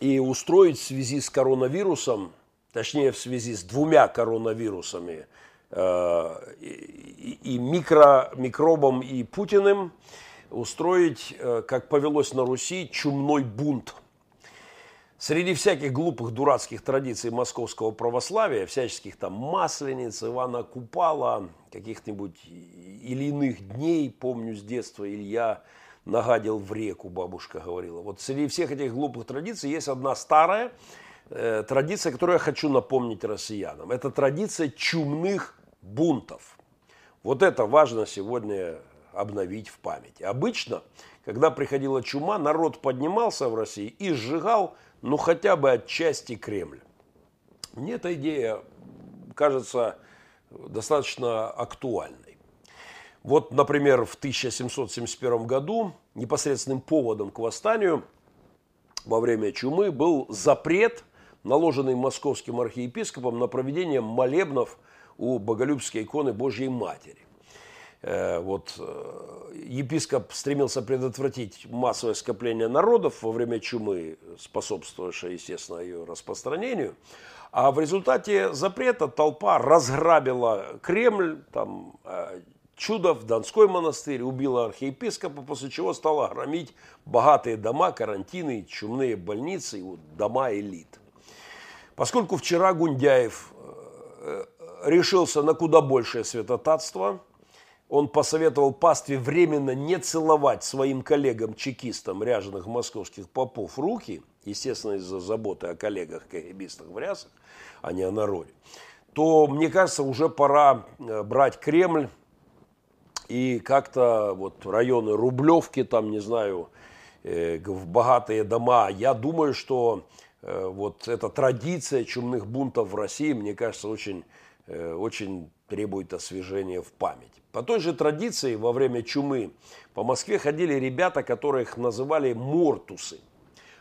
и устроить в связи с коронавирусом, точнее в связи с двумя коронавирусами, э, и микро, микробом и Путиным, устроить, э, как повелось на Руси, чумной бунт – Среди всяких глупых дурацких традиций московского православия, всяческих там маслениц, Ивана Купала, каких-нибудь или иных дней, помню с детства, Илья нагадил в реку, бабушка говорила. Вот среди всех этих глупых традиций есть одна старая э, традиция, которую я хочу напомнить россиянам. Это традиция чумных бунтов. Вот это важно сегодня обновить в памяти. Обычно, когда приходила чума, народ поднимался в России и сжигал ну хотя бы отчасти Кремль. Мне эта идея кажется достаточно актуальной. Вот, например, в 1771 году непосредственным поводом к восстанию во время чумы был запрет, наложенный московским архиепископом на проведение молебнов у Боголюбской иконы Божьей Матери. Э, вот э, епископ стремился предотвратить массовое скопление народов во время чумы, способствовавшее, естественно, ее распространению. А в результате запрета толпа разграбила Кремль, там, э, Чудов, Донской монастырь, убила архиепископа, после чего стала громить богатые дома, карантины, чумные больницы и вот дома элит. Поскольку вчера Гундяев решился на куда большее святотатство – он посоветовал пастве временно не целовать своим коллегам-чекистам ряженых московских попов руки, естественно, из-за заботы о коллегах-кагибистах в рясах, а не о народе, то, мне кажется, уже пора э, брать Кремль и как-то вот районы Рублевки, там, не знаю, э, в богатые дома. Я думаю, что э, вот эта традиция чумных бунтов в России, мне кажется, очень, очень требует освежения в память. По той же традиции во время чумы по Москве ходили ребята, которых называли мортусы.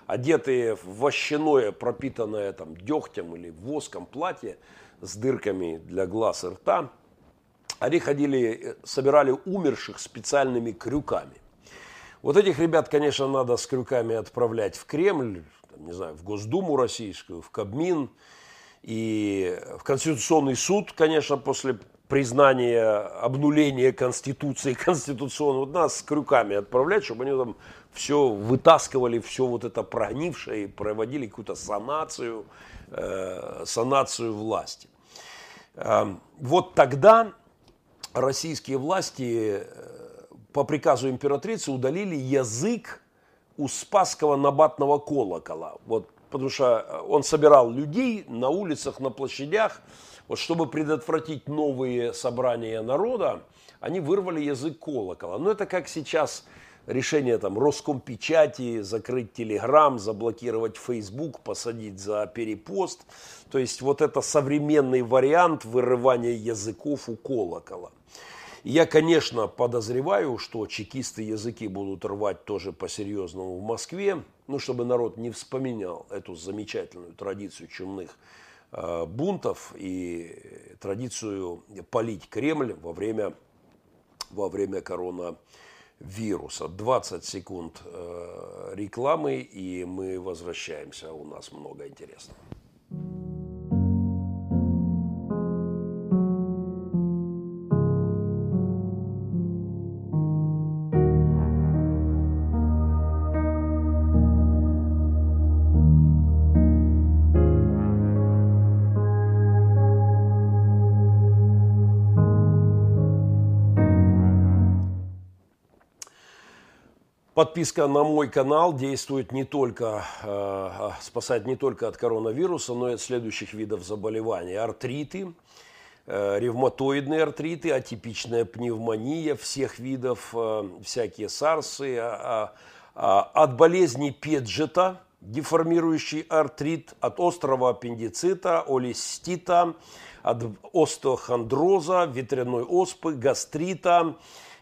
Одетые в вощаное, пропитанное там дегтем или воском платье с дырками для глаз и рта. Они ходили, собирали умерших специальными крюками. Вот этих ребят, конечно, надо с крюками отправлять в Кремль, там, не знаю, в Госдуму российскую, в Кабмин и в Конституционный суд, конечно, после признание обнуления Конституции, конституционного, нас с крюками отправлять, чтобы они там все вытаскивали, все вот это прогнившее и проводили какую-то санацию, э, санацию власти. Э, вот тогда российские власти э, по приказу императрицы удалили язык у Спасского набатного колокола. Вот, потому что он собирал людей на улицах, на площадях, вот чтобы предотвратить новые собрания народа, они вырвали язык колокола. Но это как сейчас решение там Роскомпечати, закрыть Телеграм, заблокировать Facebook, посадить за перепост. То есть вот это современный вариант вырывания языков у колокола. Я, конечно, подозреваю, что чекисты языки будут рвать тоже по-серьезному в Москве, ну, чтобы народ не вспоминал эту замечательную традицию чумных бунтов и традицию полить Кремль во время, во время коронавируса. 20 секунд э, рекламы, и мы возвращаемся. У нас много интересного. Подписка на мой канал действует не только, э, спасает не только от коронавируса, но и от следующих видов заболеваний. Артриты, э, ревматоидные артриты, атипичная пневмония всех видов, э, всякие сарсы, а, а, от болезни педжета, деформирующий артрит, от острого аппендицита, олистита, от остеохондроза, ветряной оспы, гастрита,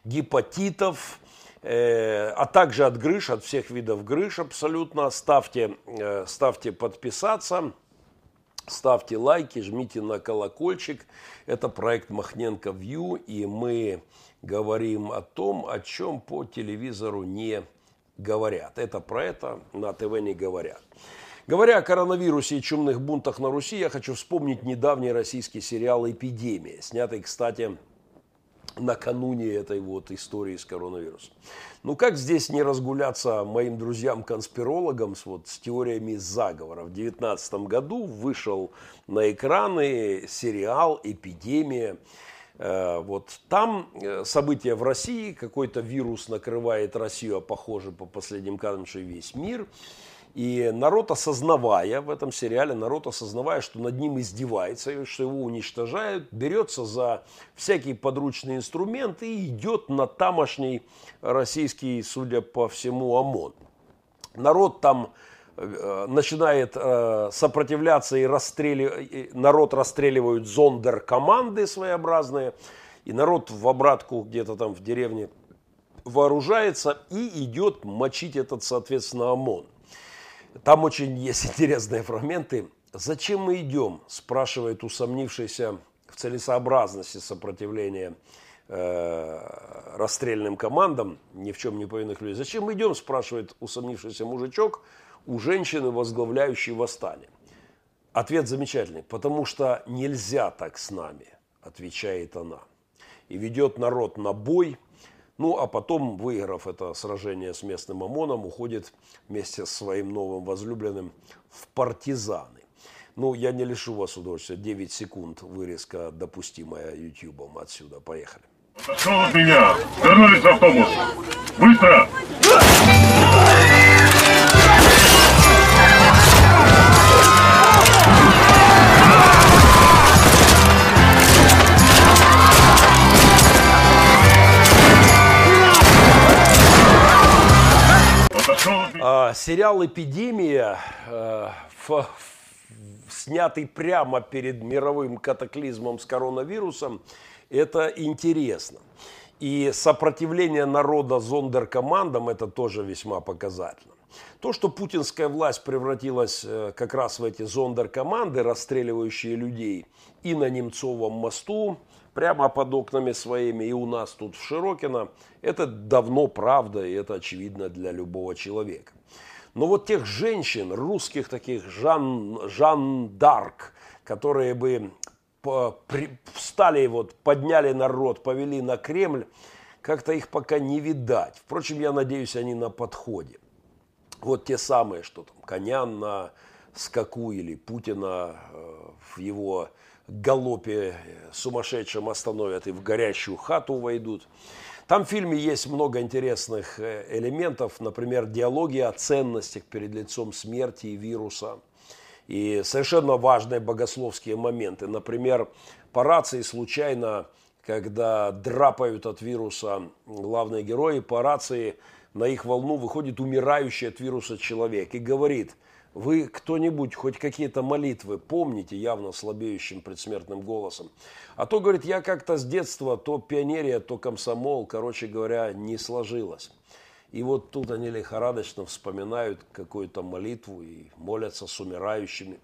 гепатитов, а также от грыж, от всех видов грыж абсолютно. Ставьте, э, ставьте подписаться, ставьте лайки, жмите на колокольчик. Это проект Махненко Вью, и мы говорим о том, о чем по телевизору не говорят. Это про это на ТВ не говорят. Говоря о коронавирусе и чумных бунтах на Руси, я хочу вспомнить недавний российский сериал «Эпидемия», снятый, кстати, накануне этой вот истории с коронавирусом. Ну как здесь не разгуляться моим друзьям-конспирологам с, вот, с теориями заговора? В 2019 году вышел на экраны сериал «Эпидемия», Э, вот там э, события в России, какой-то вирус накрывает Россию, а похоже по последним кадрам, что весь мир. И народ, осознавая в этом сериале, народ, осознавая, что над ним издевается, что его уничтожают, берется за всякие подручные инструменты и идет на тамошний российский, судя по всему, ОМОН. Народ там Э, начинает э, сопротивляться и расстреливать, народ расстреливают зондер команды своеобразные, и народ в обратку где-то там в деревне вооружается и идет мочить этот, соответственно, ОМОН. Там очень есть интересные фрагменты. «Зачем мы идем?» – спрашивает усомнившийся в целесообразности сопротивления э, расстрельным командам ни в чем не повинных людей. «Зачем мы идем?» – спрашивает усомнившийся мужичок – у женщины, возглавляющей восстание? Ответ замечательный. Потому что нельзя так с нами, отвечает она. И ведет народ на бой. Ну, а потом, выиграв это сражение с местным ОМОНом, уходит вместе с своим новым возлюбленным в партизаны. Ну, я не лишу вас удовольствия. 9 секунд вырезка допустимая ютубом отсюда. Поехали. Отошел от меня! Вернулись автобус! Быстро! А, сериал «Эпидемия», э, снятый прямо перед мировым катаклизмом с коронавирусом, это интересно. И сопротивление народа зондеркомандам – это тоже весьма показательно. То, что путинская власть превратилась э, как раз в эти зондеркоманды, расстреливающие людей и на Немцовом мосту, прямо под окнами своими и у нас тут в Широкино, это давно правда, и это очевидно для любого человека. Но вот тех женщин, русских таких Жан, Жан Дарк, которые бы встали, вот, подняли народ, повели на Кремль, как-то их пока не видать. Впрочем, я надеюсь, они на подходе. Вот те самые, что там, Конян на скаку или Путина э, в его галопе сумасшедшем остановят и в горящую хату войдут. Там в фильме есть много интересных э, элементов, например, диалоги о ценностях перед лицом смерти и вируса. И совершенно важные богословские моменты. Например, по рации случайно, когда драпают от вируса главные герои, по рации на их волну выходит умирающий от вируса человек и говорит – вы кто-нибудь хоть какие-то молитвы помните явно слабеющим предсмертным голосом? А то, говорит, я как-то с детства то пионерия, то комсомол, короче говоря, не сложилось. И вот тут они лихорадочно вспоминают какую-то молитву и молятся с умирающими.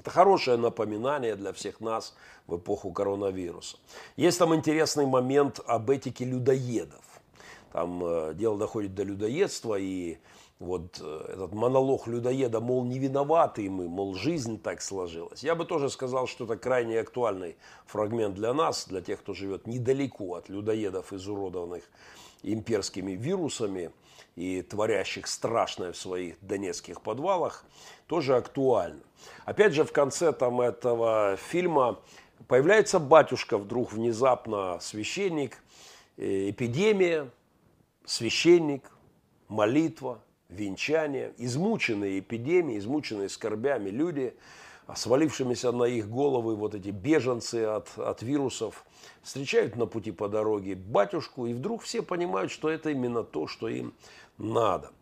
Это хорошее напоминание для всех нас в эпоху коронавируса. Есть там интересный момент об этике людоедов. Там э, дело доходит до людоедства, и вот э, этот монолог людоеда, мол, не виноваты мы, мол, жизнь так сложилась. Я бы тоже сказал, что это крайне актуальный фрагмент для нас, для тех, кто живет недалеко от людоедов, изуродованных имперскими вирусами и творящих страшное в своих донецких подвалах, тоже актуально. Опять же, в конце там этого фильма появляется батюшка вдруг внезапно, священник, э, эпидемия, священник, молитва, венчание, измученные эпидемией, измученные скорбями люди, свалившимися на их головы вот эти беженцы от, от вирусов, встречают на пути по дороге батюшку, и вдруг все понимают, что это именно то, что им надо.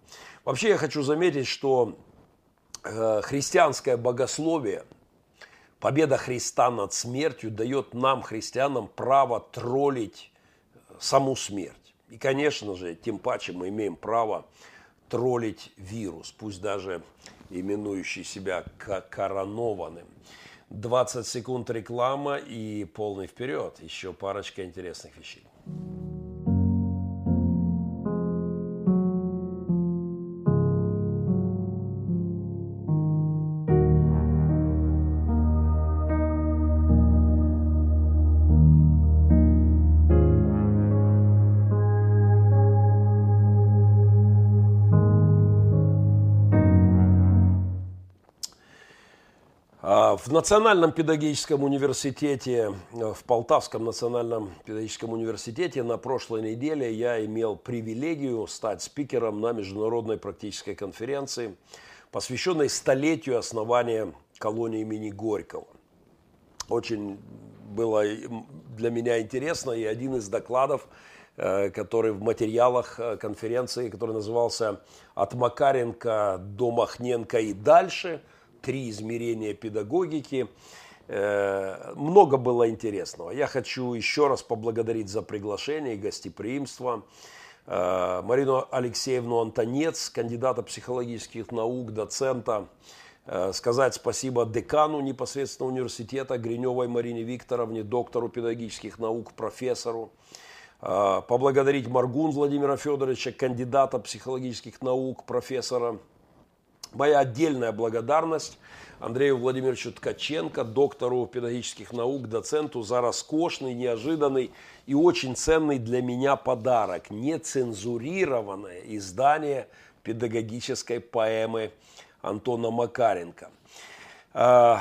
Вообще я хочу заметить, что э, христианское богословие, победа Христа над смертью дает нам, христианам, право троллить саму смерть. И, конечно же, тем паче мы имеем право троллить вирус, пусть даже именующий себя коронованным. 20 секунд реклама и полный вперед. Еще парочка интересных вещей. Национальном педагогическом университете, э, в Полтавском национальном педагогическом университете на прошлой неделе я имел привилегию стать спикером на международной практической конференции, посвященной столетию основания колонии имени Горького. Очень было для меня интересно, и один из докладов, э, который в материалах э, конференции, который назывался «От Макаренко до Махненко и дальше», три измерения педагогики. Э, много было интересного. Я хочу еще раз поблагодарить за приглашение и гостеприимство. Э, Марину Алексеевну Антонец, кандидата психологических наук, доцента. Э, сказать спасибо декану непосредственно университета Гриневой Марине Викторовне, доктору педагогических наук, профессору. Поблагодарить Маргун Владимира Федоровича, кандидата психологических наук, профессора Моя отдельная благодарность Андрею Владимировичу Ткаченко, доктору педагогических наук, доценту за роскошный, неожиданный и очень ценный для меня подарок. Нецензурированное издание педагогической поэмы Антона Макаренко. А,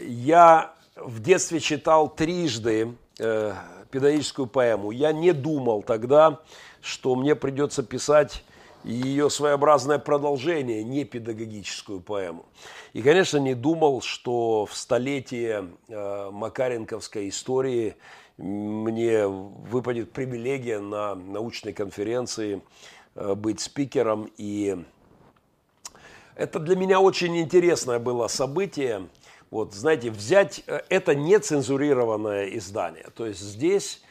я в детстве читал трижды э, педагогическую поэму. Я не думал тогда, что мне придется писать ее своеобразное продолжение, не педагогическую поэму. И, конечно, не думал, что в столетие э, Макаренковской истории мне выпадет привилегия на научной конференции э, быть спикером. И это для меня очень интересное было событие. Вот, знаете, взять э, это нецензурированное издание. То есть здесь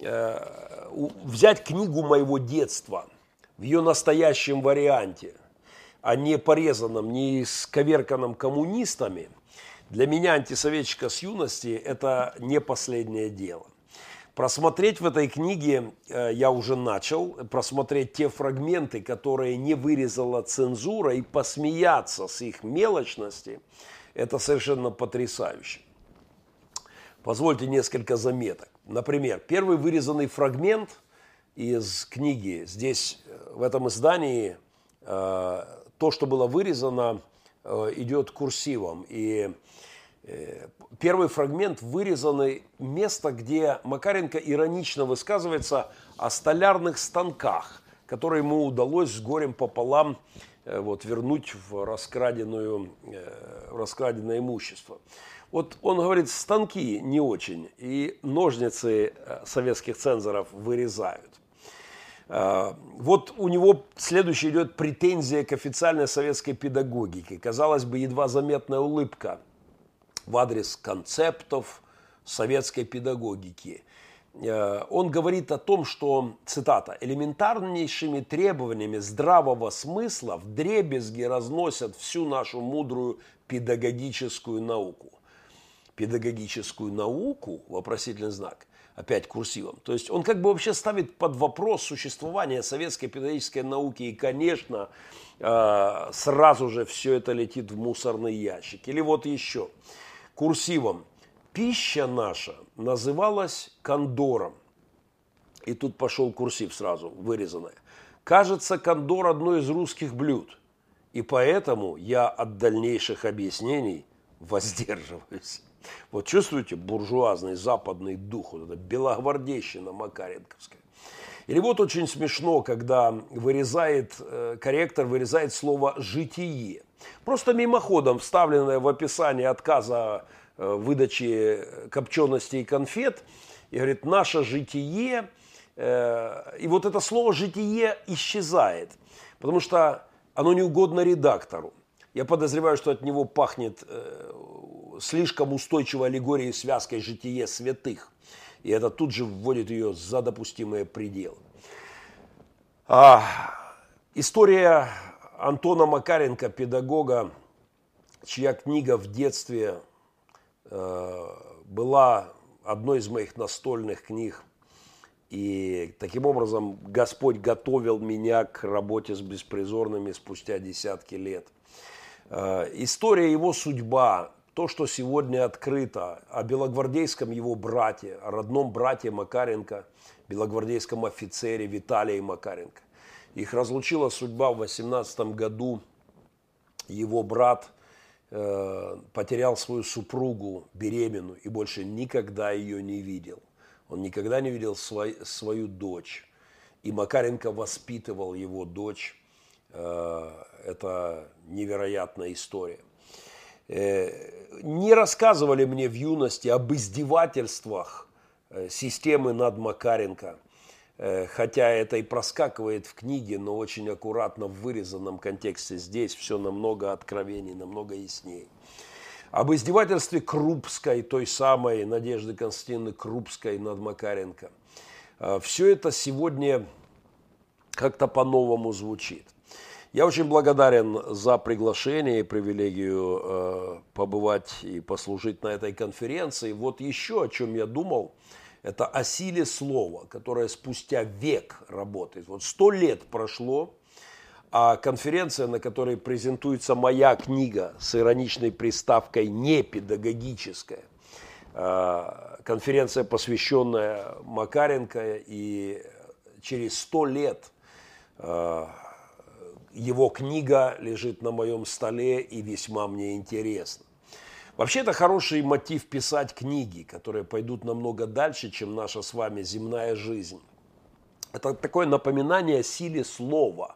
э, взять книгу моего детства – в ее настоящем варианте, а не порезанном, не исковерканном коммунистами, для меня антисоветчика с юности – это не последнее дело. Просмотреть в этой книге э, я уже начал, просмотреть те фрагменты, которые не вырезала цензура, и посмеяться с их мелочности – это совершенно потрясающе. Позвольте несколько заметок. Например, первый вырезанный фрагмент – из книги. Здесь, э, в этом издании, э, то, что было вырезано, э, идет курсивом. И первый фрагмент вырезанный место, где Макаренко иронично высказывается о столярных станках, которые ему удалось с горем пополам вот, вернуть в, раскраденную, в раскраденное имущество. Вот он говорит, станки не очень, и ножницы советских цензоров вырезают. А, вот у него следующий идет претензия к официальной советской педагогике. Казалось бы, едва заметная улыбка в адрес концептов советской педагогики. А, он говорит о том, что, цитата, «элементарнейшими требованиями здравого смысла в дребезги разносят всю нашу мудрую педагогическую науку». Педагогическую науку, вопросительный знак – опять курсивом. То есть он как бы вообще ставит под вопрос существование советской педагогической науки, и, конечно, э, сразу же все это летит в мусорный ящик. Или вот еще, курсивом. Пища наша называлась кондором. И тут пошел курсив сразу, вырезанное. Кажется, кондор одно из русских блюд. И поэтому я от дальнейших объяснений воздерживаюсь. Вот чувствуете буржуазный западный дух, вот эта белогвардейщина макаренковская. Или вот очень смешно, когда вырезает, э, корректор вырезает слово «житие». Просто мимоходом вставленное в описание отказа э, выдачи копченостей и конфет. И говорит, наше житие, э, и вот это слово житие исчезает, потому что оно не угодно редактору. Я подозреваю, что от него пахнет слишком устойчивой аллегорией связкой житие святых и это тут же вводит ее за допустимые пределы. А, история Антона Макаренко, педагога, чья книга в детстве э, была одной из моих настольных книг. И таким образом Господь готовил меня к работе с беспризорными спустя десятки лет. Э, история его судьба то, что сегодня открыто о белогвардейском его брате, о родном брате Макаренко, белогвардейском офицере Виталии Макаренко. Их разлучила судьба в 18 году. Его брат э, потерял свою супругу беременную и больше никогда ее не видел. Он никогда не видел свой, свою дочь. И Макаренко воспитывал его дочь. Э, это невероятная история. Э, не рассказывали мне в юности об издевательствах э, системы над Макаренко, э, хотя это и проскакивает в книге, но очень аккуратно в вырезанном контексте. Здесь все намного откровений, намного яснее. Об издевательстве Крупской, той самой Надежды Константиновны Крупской над Макаренко. Все это сегодня как-то по-новому звучит. Я очень благодарен за приглашение и привилегию э, побывать и послужить на этой конференции. Вот еще о чем я думал, это о силе слова, которое спустя век работает. Вот сто лет прошло, а конференция, на которой презентуется моя книга с ироничной приставкой «не педагогическая», э, конференция, посвященная Макаренко, и через сто лет э, его книга лежит на моем столе и весьма мне интересна. Вообще это хороший мотив писать книги, которые пойдут намного дальше, чем наша с вами земная жизнь. Это такое напоминание о силе слова.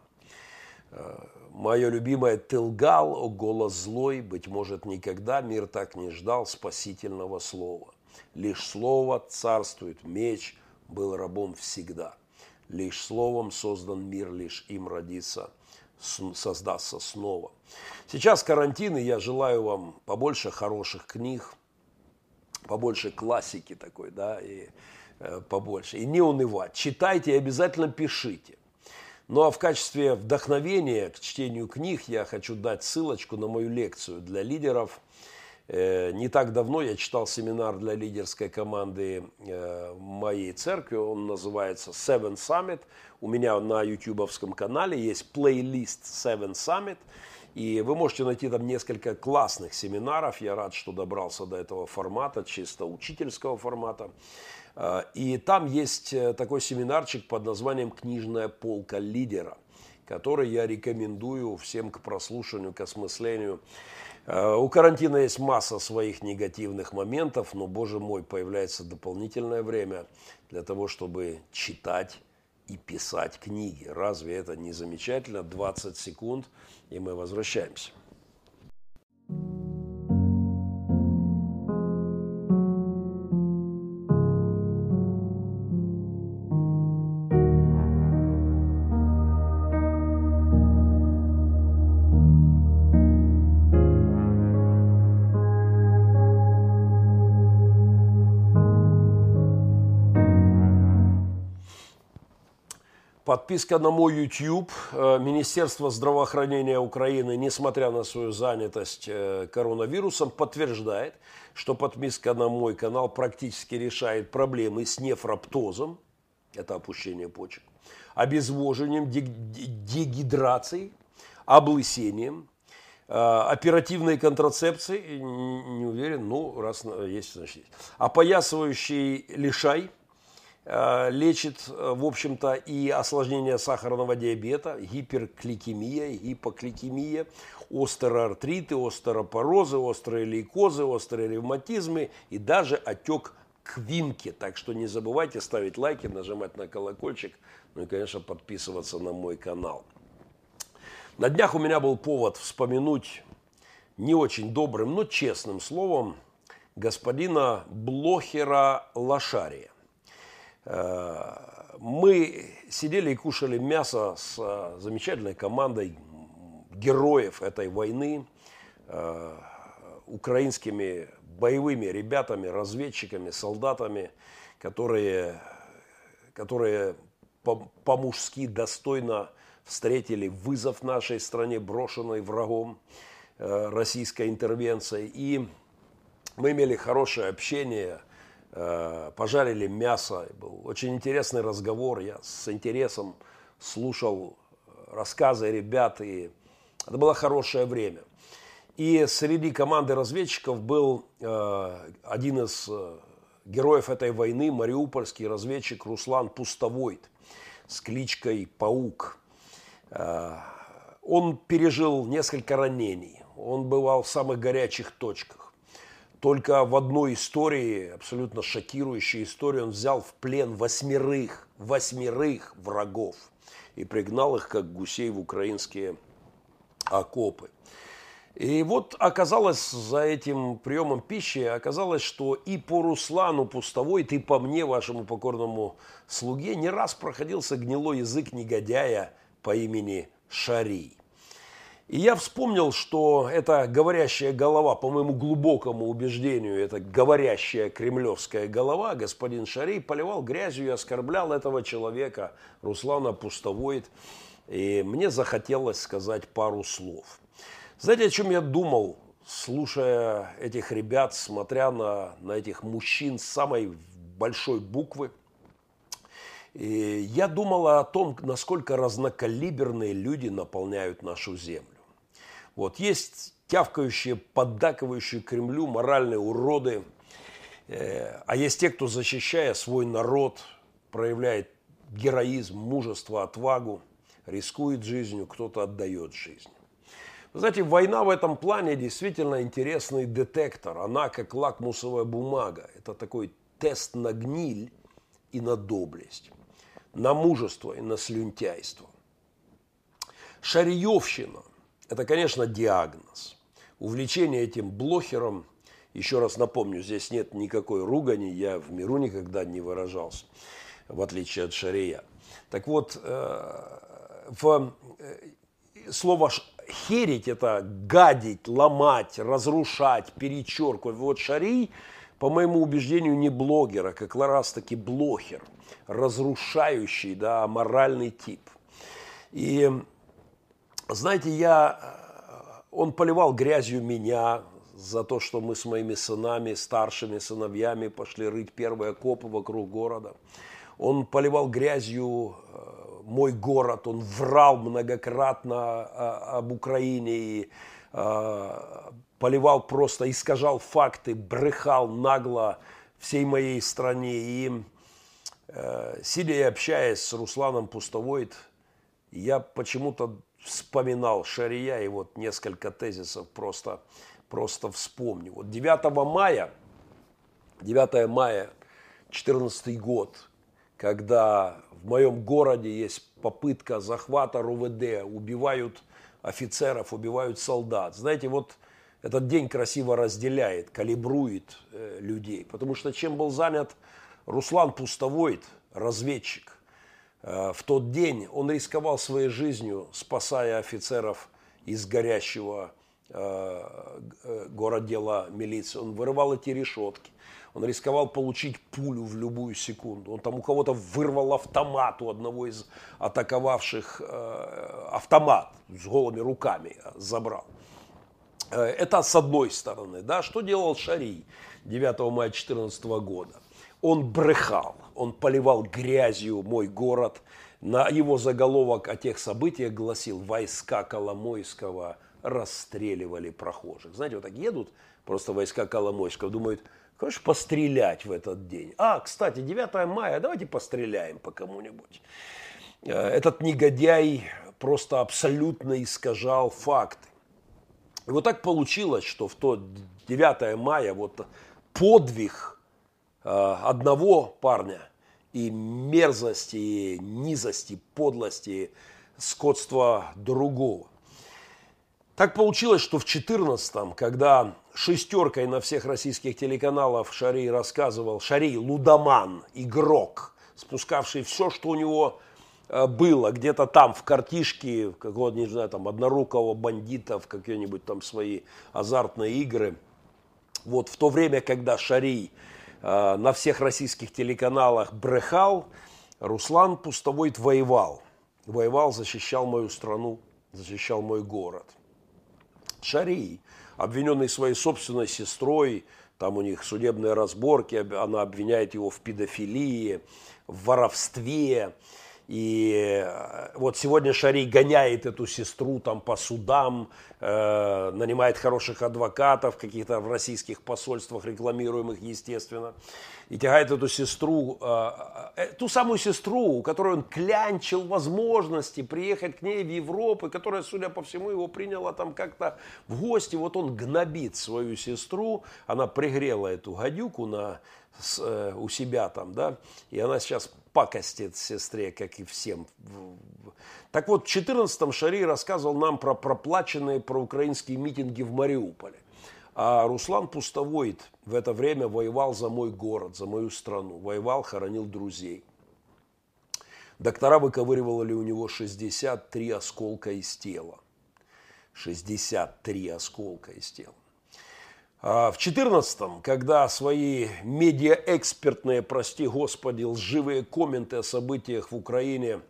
Э, Мое любимое «Ты лгал, о голос злой, быть может, никогда мир так не ждал спасительного слова. Лишь слово царствует, меч был рабом всегда. Лишь словом создан мир, лишь им родится создастся снова. Сейчас карантин, и я желаю вам побольше хороших книг, побольше классики такой, да, и э, побольше. И не унывать. Читайте и обязательно пишите. Ну а в качестве вдохновения к чтению книг я хочу дать ссылочку на мою лекцию для лидеров – не так давно я читал семинар для лидерской команды э, моей церкви, он называется Seven Summit. У меня на ютубовском канале есть плейлист Seven Summit, и вы можете найти там несколько классных семинаров. Я рад, что добрался до этого формата, чисто учительского формата. Э, и там есть такой семинарчик под названием «Книжная полка лидера», который я рекомендую всем к прослушиванию, к осмыслению. Э, у карантина есть масса своих негативных моментов, но, боже мой, появляется дополнительное время для того, чтобы читать и писать книги. Разве это не замечательно? 20 секунд, и мы возвращаемся. Подписка на мой YouTube. Э, Министерство здравоохранения Украины, несмотря на свою занятость э, коронавирусом, подтверждает, что подписка на мой канал практически решает проблемы с нефроптозом, это опущение почек, обезвоживанием, дегидрацией, облысением, э, оперативной контрацепцией, не уверен, ну, раз есть, значит есть. Опоясывающий лишай – лечит, э, в общем-то, и осложнение сахарного диабета, гиперкликемия, гипокликемия, остероартриты, остеропорозы, острые лейкозы, острые ревматизмы и даже отек Квинки. Так что не забывайте ставить лайки, нажимать на колокольчик, ну и, конечно, подписываться на мой канал. На днях у меня был повод вспомянуть не очень добрым, но честным словом господина Блохера Лошария. Мы сидели и кушали мясо с э, замечательной командой героев этой войны, э, украинскими боевыми ребятами, разведчиками, солдатами, которые, которые по-мужски достойно встретили вызов нашей стране, брошенной врагом э, российской интервенцией. И мы имели хорошее общение, пожарили мясо. Был очень интересный разговор. Я с интересом слушал рассказы ребят, и это было хорошее время. И среди команды разведчиков был э, один из героев этой войны, мариупольский разведчик Руслан Пустовойт с кличкой Паук. Э, он пережил несколько ранений. Он бывал в самых горячих точках. Только в одной истории, абсолютно шокирующей истории, он взял в плен восьмерых, восьмерых врагов и пригнал их, как гусей, в украинские окопы. И вот оказалось за этим приемом пищи, оказалось, что и по Руслану Пустовой, и по мне, вашему покорному слуге, не раз проходился гнилой язык негодяя по имени Шарий. И я вспомнил, что эта говорящая голова, по моему глубокому убеждению, это говорящая кремлевская голова, господин Шарий поливал грязью и оскорблял этого человека, Руслана Пустовойт. И мне захотелось сказать пару слов. Знаете, о чем я думал, слушая этих ребят, смотря на, на этих мужчин с самой большой буквы? И я думал о том, насколько разнокалиберные люди наполняют нашу землю. Вот есть тявкающие, поддакивающие Кремлю моральные уроды, э, а есть те, кто, защищая свой народ, проявляет героизм, мужество, отвагу, рискует жизнью, кто-то отдает жизнь. Вы знаете, война в этом плане действительно интересный детектор. Она как лакмусовая бумага. Это такой тест на гниль и на доблесть, на мужество и на слюнтяйство. Шариевщина – это, конечно, диагноз. Увлечение этим блохером, еще раз напомню, здесь нет никакой ругани, я в миру никогда не выражался, в отличие от шария. Так вот, э, в э, слово херить – это гадить, ломать, разрушать, перечеркивать. Вот Шарий, по моему убеждению, не блогер, а как раз таки блохер, разрушающий, да, моральный тип. И, знаете, я, он поливал грязью меня за то, что мы с моими сынами, старшими сыновьями пошли рыть первые окопы вокруг города. Он поливал грязью э, мой город, он врал многократно а, об Украине и поливал просто, искажал факты, брехал нагло всей моей стране. И э, сидя и общаясь с Русланом Пустовойт, я почему-то вспоминал Шария и вот несколько тезисов просто, просто вспомню. Вот 9 мая, 9 мая 2014 год, когда в моем городе есть попытка захвата РУВД, убивают офицеров, убивают солдат. Знаете, вот этот день красиво разделяет, калибрует э, людей. Потому что чем был занят Руслан Пустовойт, разведчик, в тот день он рисковал своей жизнью, спасая офицеров из горящего э, э городдела милиции. Он вырывал эти решетки. Он рисковал получить пулю в любую секунду. Он там у кого-то вырвал автомат у одного из атаковавших э, автомат с голыми руками забрал. Э, это с одной стороны. Да? Что делал Шарий 9 мая 2014 года? Он брехал, он поливал грязью мой город. На его заголовок о тех событиях гласил «Войска Коломойского расстреливали прохожих». Знаете, вот так едут просто войска Коломойского, думают – Хочешь пострелять в этот день? А, кстати, 9 мая, давайте постреляем по кому-нибудь. Э, этот негодяй просто абсолютно искажал факты. И вот так получилось, что в то 9 мая вот подвиг одного парня и мерзости, низости, подлости, скотства другого. Так получилось, что в 14-м, когда шестеркой на всех российских телеканалах Шарий рассказывал, Шарий лудоман, игрок, спускавший все, что у него э, было где-то там в картишке, какого-то, не знаю, там, однорукого бандита, в какие-нибудь там свои азартные игры. Вот в то время, когда Шарий э, на всех российских телеканалах брехал, Руслан Пустовойт воевал. Воевал, защищал мою страну, защищал мой город. Шарий, обвиненный своей собственной сестрой, там у них судебные разборки, она обвиняет его в педофилии, в воровстве. И э, вот сегодня Шарий гоняет эту сестру там по судам, э, нанимает хороших адвокатов, каких-то в российских посольствах рекламируемых, естественно и тягает эту сестру, э, э, ту самую сестру, у которой он клянчил возможности приехать к ней в Европу, которая, судя по всему, его приняла там как-то в гости. Вот он гнобит свою сестру, она пригрела эту гадюку на, с, э, у себя там, да, и она сейчас пакостит сестре, как и всем. Так вот, в 14-м Шари рассказывал нам про проплаченные проукраинские митинги в Мариуполе. А Руслан Пустовойт в это время воевал за мой город, за мою страну. Воевал, хоронил друзей. Доктора выковыривали у него 63 осколка из тела. 63 осколка из тела. А в 14-м, когда свои медиаэкспертные, прости господи, лживые комменты о событиях в Украине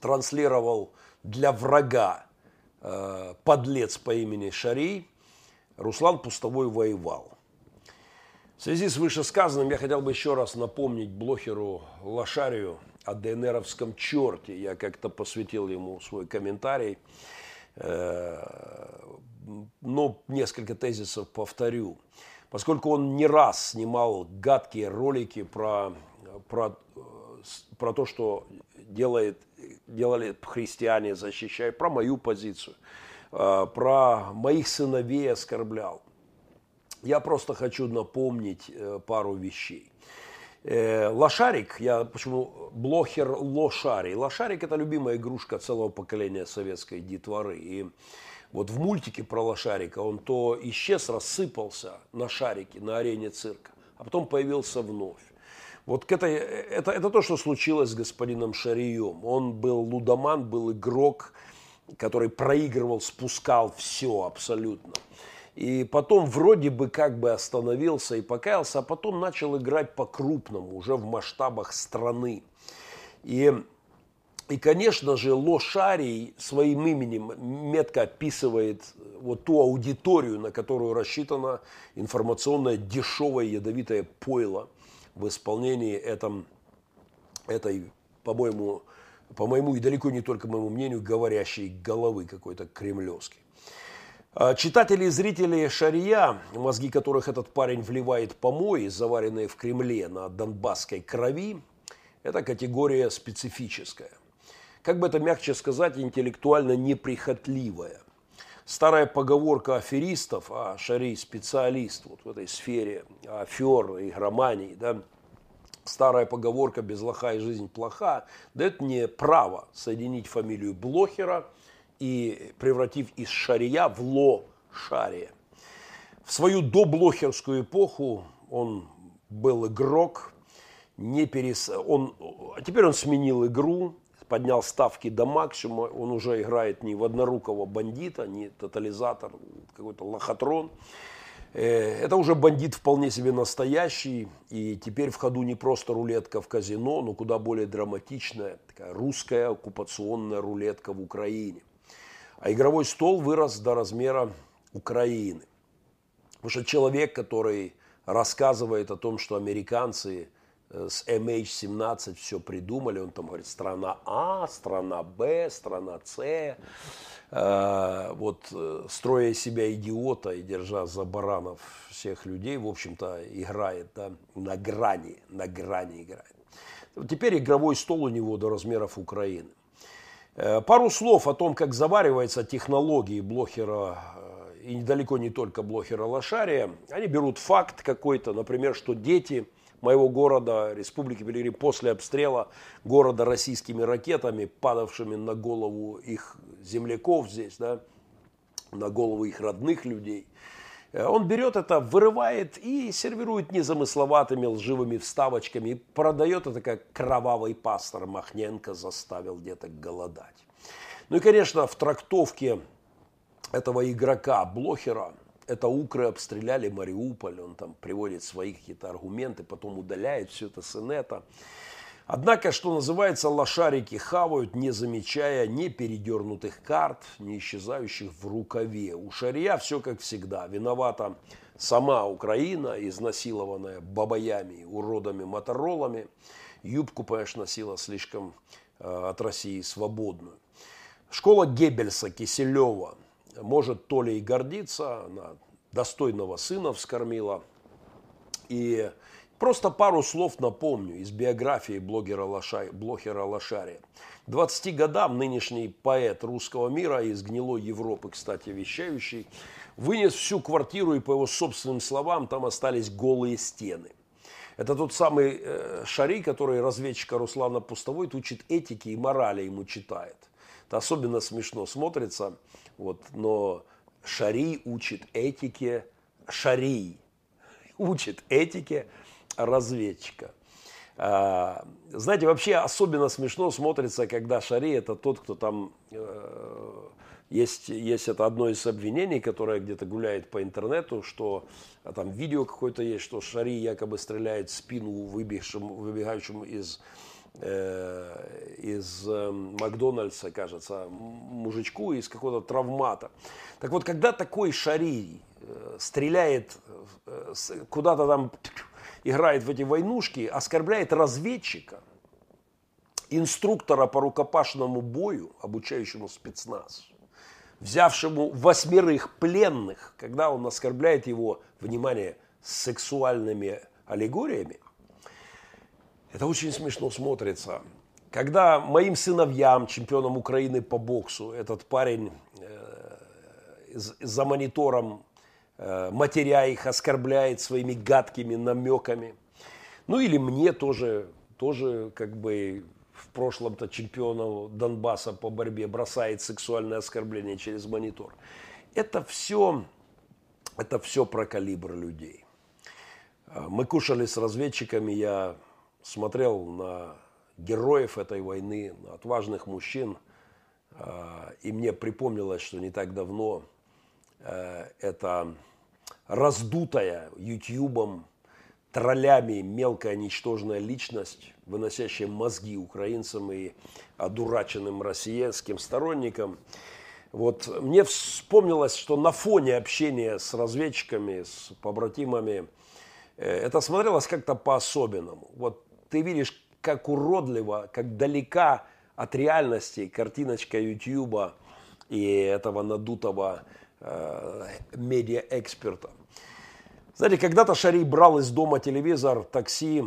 транслировал для врага э, подлец по имени Шарий, Руслан Пустовой воевал. В связи с вышесказанным я хотел бы еще раз напомнить блохеру Лошарию о ДНРовском черте. Я как-то посвятил ему свой комментарий. Э, но несколько тезисов повторю. Поскольку он не раз снимал гадкие ролики про, про, про то, что делает, делали христиане, защищая, про мою позицию – Э, про моих сыновей оскорблял. Я просто хочу напомнить э, пару вещей. Э, лошарик, я почему блохер лошарий. Лошарик это любимая игрушка целого поколения советской детворы. И вот в мультике про лошарика он то исчез, рассыпался на шарике на арене цирка, а потом появился вновь. Вот это, это, это то, что случилось с господином Шарием. Он был лудоман, был игрок, который проигрывал, спускал все абсолютно. И потом вроде бы как бы остановился и покаялся, а потом начал играть по-крупному, уже в масштабах страны. И, и конечно же, Лошарий своим именем метко описывает вот ту аудиторию, на которую рассчитана информационное дешевое ядовитое пойло в исполнении этом, этой, по-моему, по моему и далеко не только моему мнению, говорящей головы какой-то кремлевской. А читатели и зрители Шария, мозги которых этот парень вливает помои, заваренные в Кремле на донбасской крови, это категория специфическая. Как бы это мягче сказать, интеллектуально неприхотливая. Старая поговорка аферистов, а Шарий специалист вот в этой сфере афер, игромании, да, старая поговорка «без лоха и жизнь плоха» дает мне право соединить фамилию Блохера и превратив из Шария в Ло-Шария. В свою доблохерскую эпоху он был игрок, не перес... он... а теперь он сменил игру, поднял ставки до максимума, он уже играет не в однорукого бандита, не тотализатор, какой-то лохотрон, Э, это уже бандит вполне себе настоящий, и теперь в ходу не просто рулетка в казино, но куда более драматичная, такая русская оккупационная рулетка в Украине. А игровой стол вырос до размера Украины. Потому что человек, который рассказывает о том, что американцы с MH17 все придумали, он там говорит страна А, страна Б, страна С, Э, вот э, строя себя идиота и держа за баранов всех людей, в общем-то, играет да, на грани, на грани играет. Теперь игровой стол у него до размеров Украины. Э, пару слов о том, как заваривается технологии блохера, и далеко не только блохера Лошария. Они берут факт какой-то, например, что дети моего города, Республики Пилигрим, после обстрела города российскими ракетами, падавшими на голову их земляков здесь, да, на голову их родных людей. Э, он берет это, вырывает и сервирует незамысловатыми лживыми вставочками и продает это как кровавый пастор Махненко заставил деток голодать. Ну и, конечно, в трактовке этого игрока, блохера, это укры обстреляли Мариуполь, он там приводит свои какие-то аргументы, потом удаляет все это с инета. Однако, что называется, лошарики хавают, не замечая ни передернутых карт, ни исчезающих в рукаве. У Шария все как всегда. Виновата сама Украина, изнасилованная бабаями, уродами, моторолами. Юбку, конечно, носила слишком э, от России свободную. Школа Геббельса, Киселева может то ли и гордиться, она достойного сына вскормила. И Просто пару слов напомню из биографии блогера, Лоша... блогера Лошария. К 20 годам нынешний поэт русского мира из гнилой Европы, кстати, вещающий, вынес всю квартиру и, по его собственным словам, там остались голые стены. Это тот самый э, Шари, который разведчика Руслана Пустовой учит этике и морали ему читает. Это особенно смешно смотрится, вот, но Шари учит этике, Шари учит этике разведчика. А, знаете, вообще особенно смешно смотрится, когда Шари это тот, кто там э, есть, есть это одно из обвинений, которое где-то гуляет по интернету, что а там видео какое-то есть, что Шари якобы стреляет в спину выбегшему, выбегающему из, из э, Макдональдса, кажется, мужичку из какого-то травмата. Так вот, когда такой Шари э, стреляет э, куда-то там играет в эти войнушки, оскорбляет разведчика, инструктора по рукопашному бою, обучающему спецназ, взявшему восьмерых пленных, когда он оскорбляет его, внимание, сексуальными аллегориями, это очень смешно смотрится. Когда моим сыновьям, чемпионам Украины по боксу, этот парень э, за монитором Э, матеря их, оскорбляет своими гадкими намеками. Ну или мне тоже, тоже как бы в прошлом-то чемпиона Донбасса по борьбе бросает сексуальное оскорбление через монитор. Это все, это все про калибр людей. Э, мы кушали с разведчиками, я смотрел на героев этой войны, на отважных мужчин, э, и мне припомнилось, что не так давно это раздутая ютьюбом, троллями мелкая ничтожная личность, выносящая мозги украинцам и одураченным россиянским сторонникам. Вот мне вспомнилось, что на фоне общения с разведчиками, с побратимами, э, это смотрелось как-то по-особенному. Вот ты видишь, как уродливо, как далека от реальности картиночка Ютьюба и этого надутого Э, медиа-эксперта. Знаете, когда-то Шари брал из дома телевизор, такси,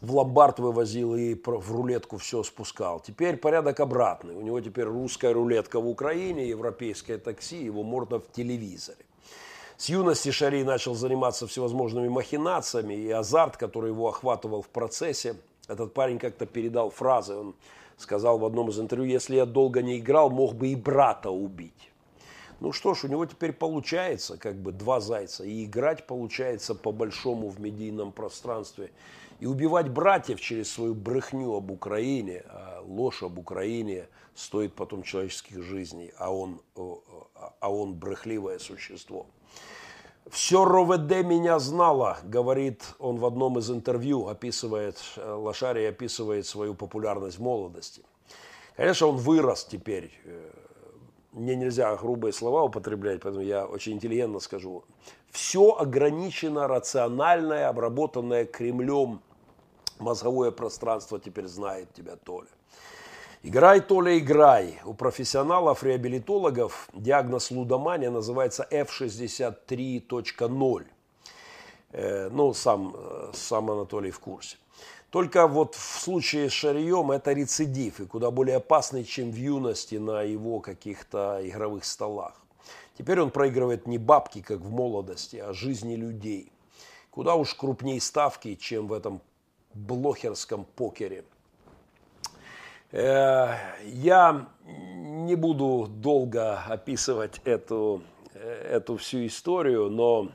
в ломбард вывозил и в рулетку все спускал. Теперь порядок обратный. У него теперь русская рулетка в Украине, европейское такси, его можно в телевизоре. С юности Шари начал заниматься всевозможными махинациями, и азарт, который его охватывал в процессе, этот парень как-то передал фразы. Он сказал в одном из интервью, если я долго не играл, мог бы и брата убить. Ну что ж, у него теперь получается как бы два зайца. И играть получается по-большому в медийном пространстве. И убивать братьев через свою брехню об Украине, а ложь об Украине стоит потом человеческих жизней, а он, а он брехливое существо. Все РОВД меня знало, говорит он в одном из интервью, описывает, Лошарий описывает свою популярность в молодости. Конечно, он вырос теперь, э, мне нельзя грубые слова употреблять, поэтому я очень интеллигентно скажу. Все ограничено, рациональное, обработанное Кремлем мозговое пространство теперь знает тебя, Толя. Играй, Толя, играй. У профессионалов-реабилитологов диагноз лудомания называется F63.0. Э, ну, сам, э, сам Анатолий в курсе. Только вот в случае с Шарием это рецидив и куда более опасный, чем в юности на его каких-то игровых столах. Теперь он проигрывает не бабки, как в молодости, а жизни людей. куда уж крупнее ставки, чем в этом блохерском покере. Э, я не буду долго описывать эту, эту всю историю, но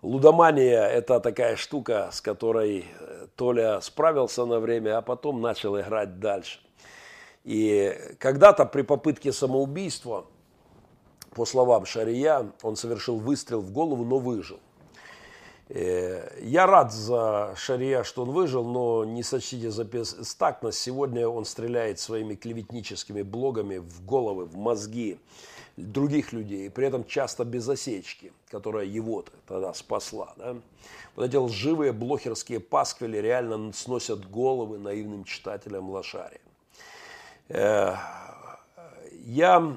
лудомания – это такая штука, с которой Толя справился на время, а потом начал играть дальше. И когда-то при попытке самоубийства, по словам Шария, он совершил выстрел в голову, но выжил. Э, я рад за Шария, что он выжил, но не сочтите за бестактность. Сегодня он стреляет своими клеветническими блогами в головы, в мозги других людей, при этом часто без осечки, которая его -то тогда спасла. Да? Вот эти лживые блохерские пасквили реально сносят головы наивным читателям лошари. Э, я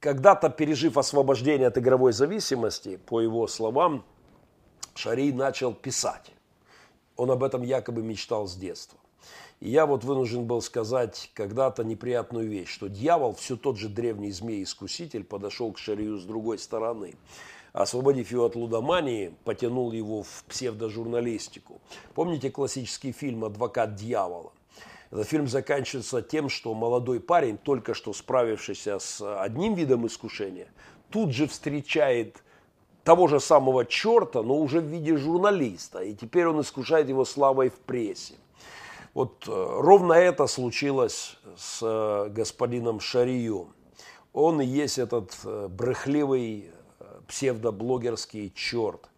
когда-то, пережив освобождение от игровой зависимости, по его словам, Шарий начал писать. Он об этом якобы мечтал с детства. И я вот вынужден был сказать когда-то неприятную вещь, что дьявол, все тот же древний змей-искуситель, подошел к Шарию с другой стороны. Освободив его от лудомании, потянул его в псевдожурналистику. Помните классический фильм «Адвокат дьявола»? Этот фильм заканчивается тем, что молодой парень, только что справившийся с одним видом искушения, тут же встречает того же самого черта, но уже в виде журналиста. И теперь он искушает его славой в прессе. Вот э, ровно это случилось с э, господином Шарием. Он и есть этот э, брехливый псевдоблогерский черт,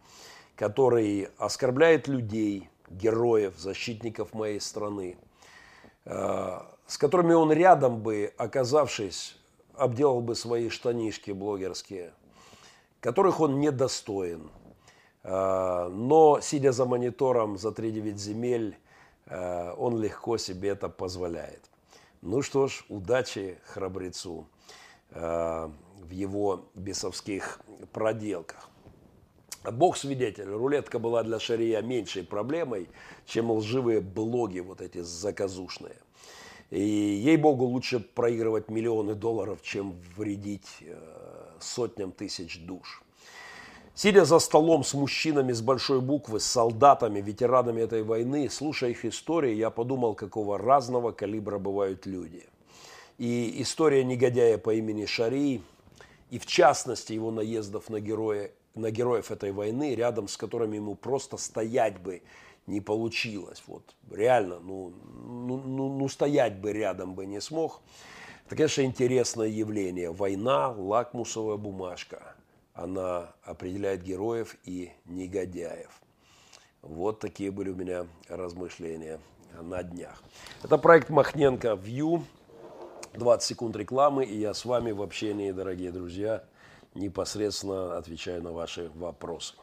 который оскорбляет людей, героев, защитников моей страны, с которыми он рядом бы, оказавшись, обделал бы свои штанишки блогерские – которых он недостоин. А, но, сидя за монитором за 3-9 земель, а, он легко себе это позволяет. Ну что ж, удачи храбрецу а, в его бесовских проделках. Бог свидетель, рулетка была для Шария меньшей проблемой, чем лживые блоги вот эти заказушные. И ей-богу лучше проигрывать миллионы долларов, чем вредить сотням тысяч душ. Сидя за столом с мужчинами с большой буквы, с солдатами, ветеранами этой войны, слушая их истории, я подумал, какого разного калибра бывают люди. И история негодяя по имени Шари, и в частности его наездов на, героя, на героев этой войны, рядом с которыми ему просто стоять бы не получилось. Вот реально, ну, ну, ну, ну стоять бы рядом бы не смог. Это, конечно, интересное явление. Война, лакмусовая бумажка. Она определяет героев и негодяев. Вот такие были у меня размышления на днях. Это проект Махненко View. 20 секунд рекламы, и я с вами в общении, дорогие друзья, непосредственно отвечаю на ваши вопросы.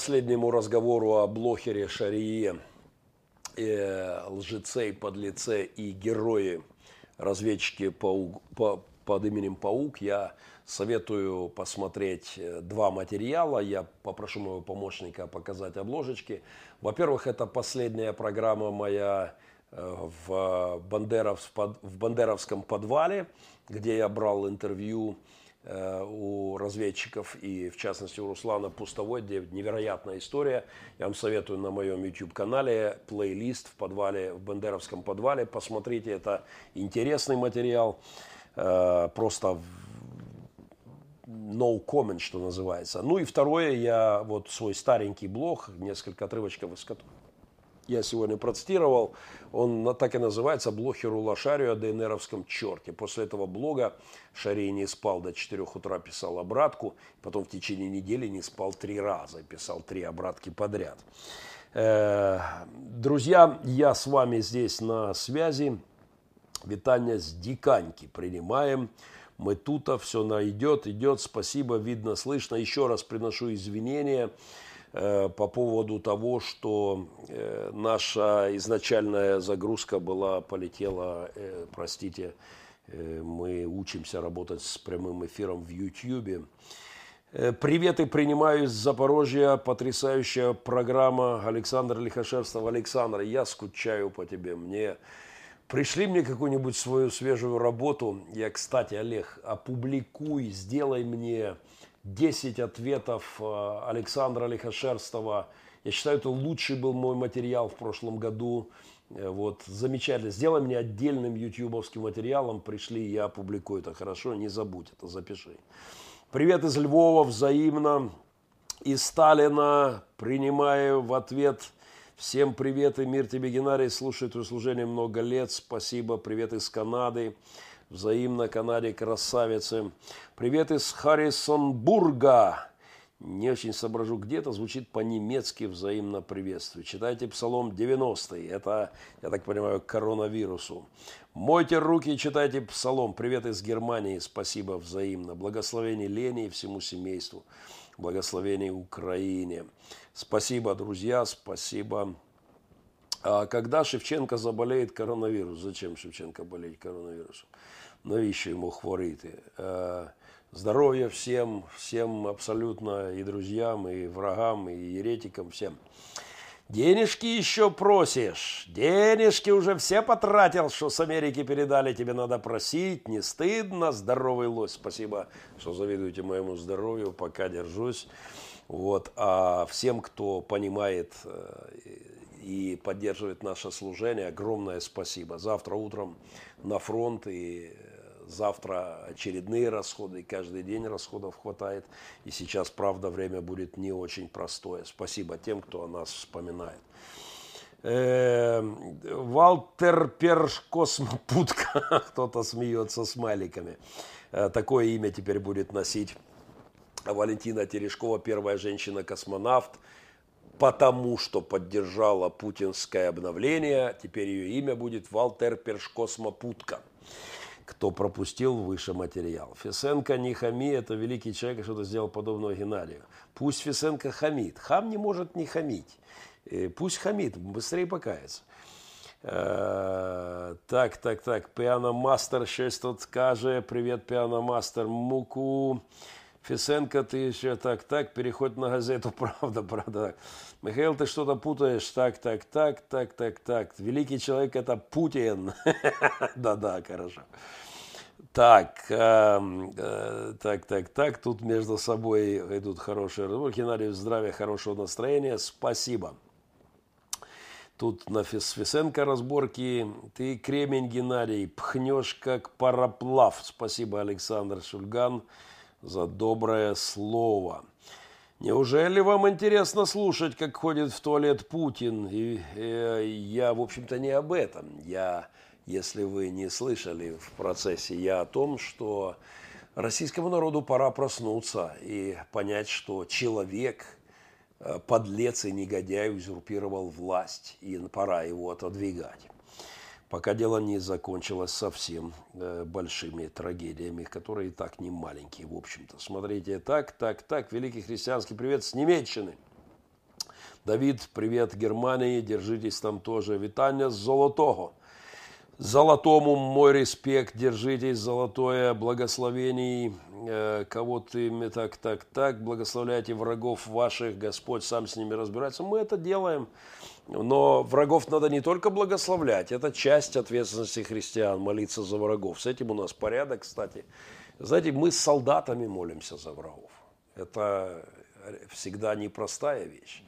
Последнему разговору о блохере Шарие, э, лжеце и подлеце и герое разведчики паук, по, под именем Паук, я советую посмотреть э, два материала. Я попрошу моего помощника показать обложечки. Во-первых, это последняя программа моя э, в, Бандеров, в Бандеровском подвале, где я брал интервью у разведчиков и, в частности, у Руслана Пустовой, где невероятная история. Я вам советую на моем YouTube-канале плейлист в подвале, в Бендеровском подвале. Посмотрите, это интересный материал. Э, просто no comment, что называется. Ну и второе, я вот свой старенький блог, несколько отрывочков из которого я сегодня процитировал, он так и называется «Блохеру Лошарию о ДНРовском черте». После этого блога Шарий не спал до 4 утра, писал обратку, потом в течение недели не спал три раза, писал три обратки подряд. Э, друзья, я с вами здесь на связи. Витание с Диканьки принимаем. Мы тут, все найдет, идет. Спасибо, видно, слышно. Еще раз приношу извинения по поводу того, что э, наша изначальная загрузка была, полетела, э, простите, э, мы учимся работать с прямым эфиром в YouTube. Э, Приветы принимаю из Запорожья. Потрясающая программа. Александр Лихошерстов. Александр, я скучаю по тебе. Мне Пришли мне какую-нибудь свою свежую работу. Я, кстати, Олег, опубликуй, сделай мне 10 ответов э, Александра Лихошерстова. Я считаю, это лучший был мой материал в прошлом году. Э, вот, замечательно. Сделай мне отдельным ютубовским материалом. Пришли, я опубликую это. Хорошо, не забудь это, запиши. Привет из Львова, взаимно. Из Сталина принимаю в ответ Всем привет и мир тебе, Геннадий. Слушаю твое служение много лет. Спасибо. Привет из Канады. Взаимно Канаде красавицы. Привет из Харрисонбурга. Не очень соображу, где это звучит по-немецки взаимно приветствую. Читайте Псалом 90. Это, я так понимаю, коронавирусу. Мойте руки и читайте Псалом. Привет из Германии. Спасибо взаимно. Благословение Лене и всему семейству. Благословение Украине. Спасибо, друзья, спасибо. А когда Шевченко заболеет коронавирус? Зачем Шевченко болеть коронавирусом? Навіщо ему хворіти? Здоровья всем, всем абсолютно и друзьям, и врагам, и еретикам, всем. Денежки еще просишь. Денежки уже все потратил, что с Америки передали. Тебе надо просить. Не стыдно. Здоровый лось. Спасибо, что завидуете моему здоровью. Пока держусь. Вот. А всем, кто понимает э, и поддерживает наше служение, огромное спасибо. Завтра утром на фронт и завтра очередные расходы, и каждый день расходов хватает. И сейчас, правда, время будет не очень простое. Спасибо тем, кто о нас вспоминает. Эм, Валтер Перш Космопутка, кто-то смеется смайликами. Э, такое имя теперь будет носить Валентина Терешкова, первая женщина-космонавт, потому что поддержала путинское обновление. Теперь ее имя будет Валтер Першкосмопутка. Кто пропустил выше материал. Фисенко не хами, это великий человек, что-то сделал подобного Геннадию. Пусть Фисенко хамит. Хам не может не хамить. Э, пусть хамит, быстрее покается. Э, так, так, так, Пианомастер щось тут каже. Привет, Пианомастер. Муку. Фисенко, ты еще так, так, переходь на газету, правда, правда. Михаил, ты что-то путаешь, так, так, так, так, так, так. Великий человек это Путин. Да-да, хорошо. Так, э, э, так, так, так, тут между собой идут хорошие разборки. Геннадию здравия, хорошего настроения, спасибо. Тут на Фисенко разборки. Ты кремень, Геннадий, пхнешь как пароплав. Спасибо, Александр Шульган за доброе слово. Неужели вам интересно слушать, как ходит в туалет Путин? И, э, я, в общем-то, не об этом. Я, если вы не слышали в процессе, я о том, что российскому народу пора проснуться и понять, что человек, э, подлец и негодяй узурпировал власть, и пора его отодвигать пока дело не закончилось совсем э, большими трагедиями, которые и так не маленькие, в общем-то. Смотрите, так, так, так, великий христианский привет с Немеччины. Давид, привет Германии, держитесь там тоже. Витання з Золотого. Золотому мой респект, держитесь, золотое благословений, э, кого ты так, так, так, благословляйте врагов ваших, Господь сам с ними разбирается. Мы это делаем, но врагов надо не только благословлять, это часть ответственности христиан, молиться за врагов. С этим у нас порядок, кстати. Знаете, мы с солдатами молимся за врагов. Это всегда непростая вещь.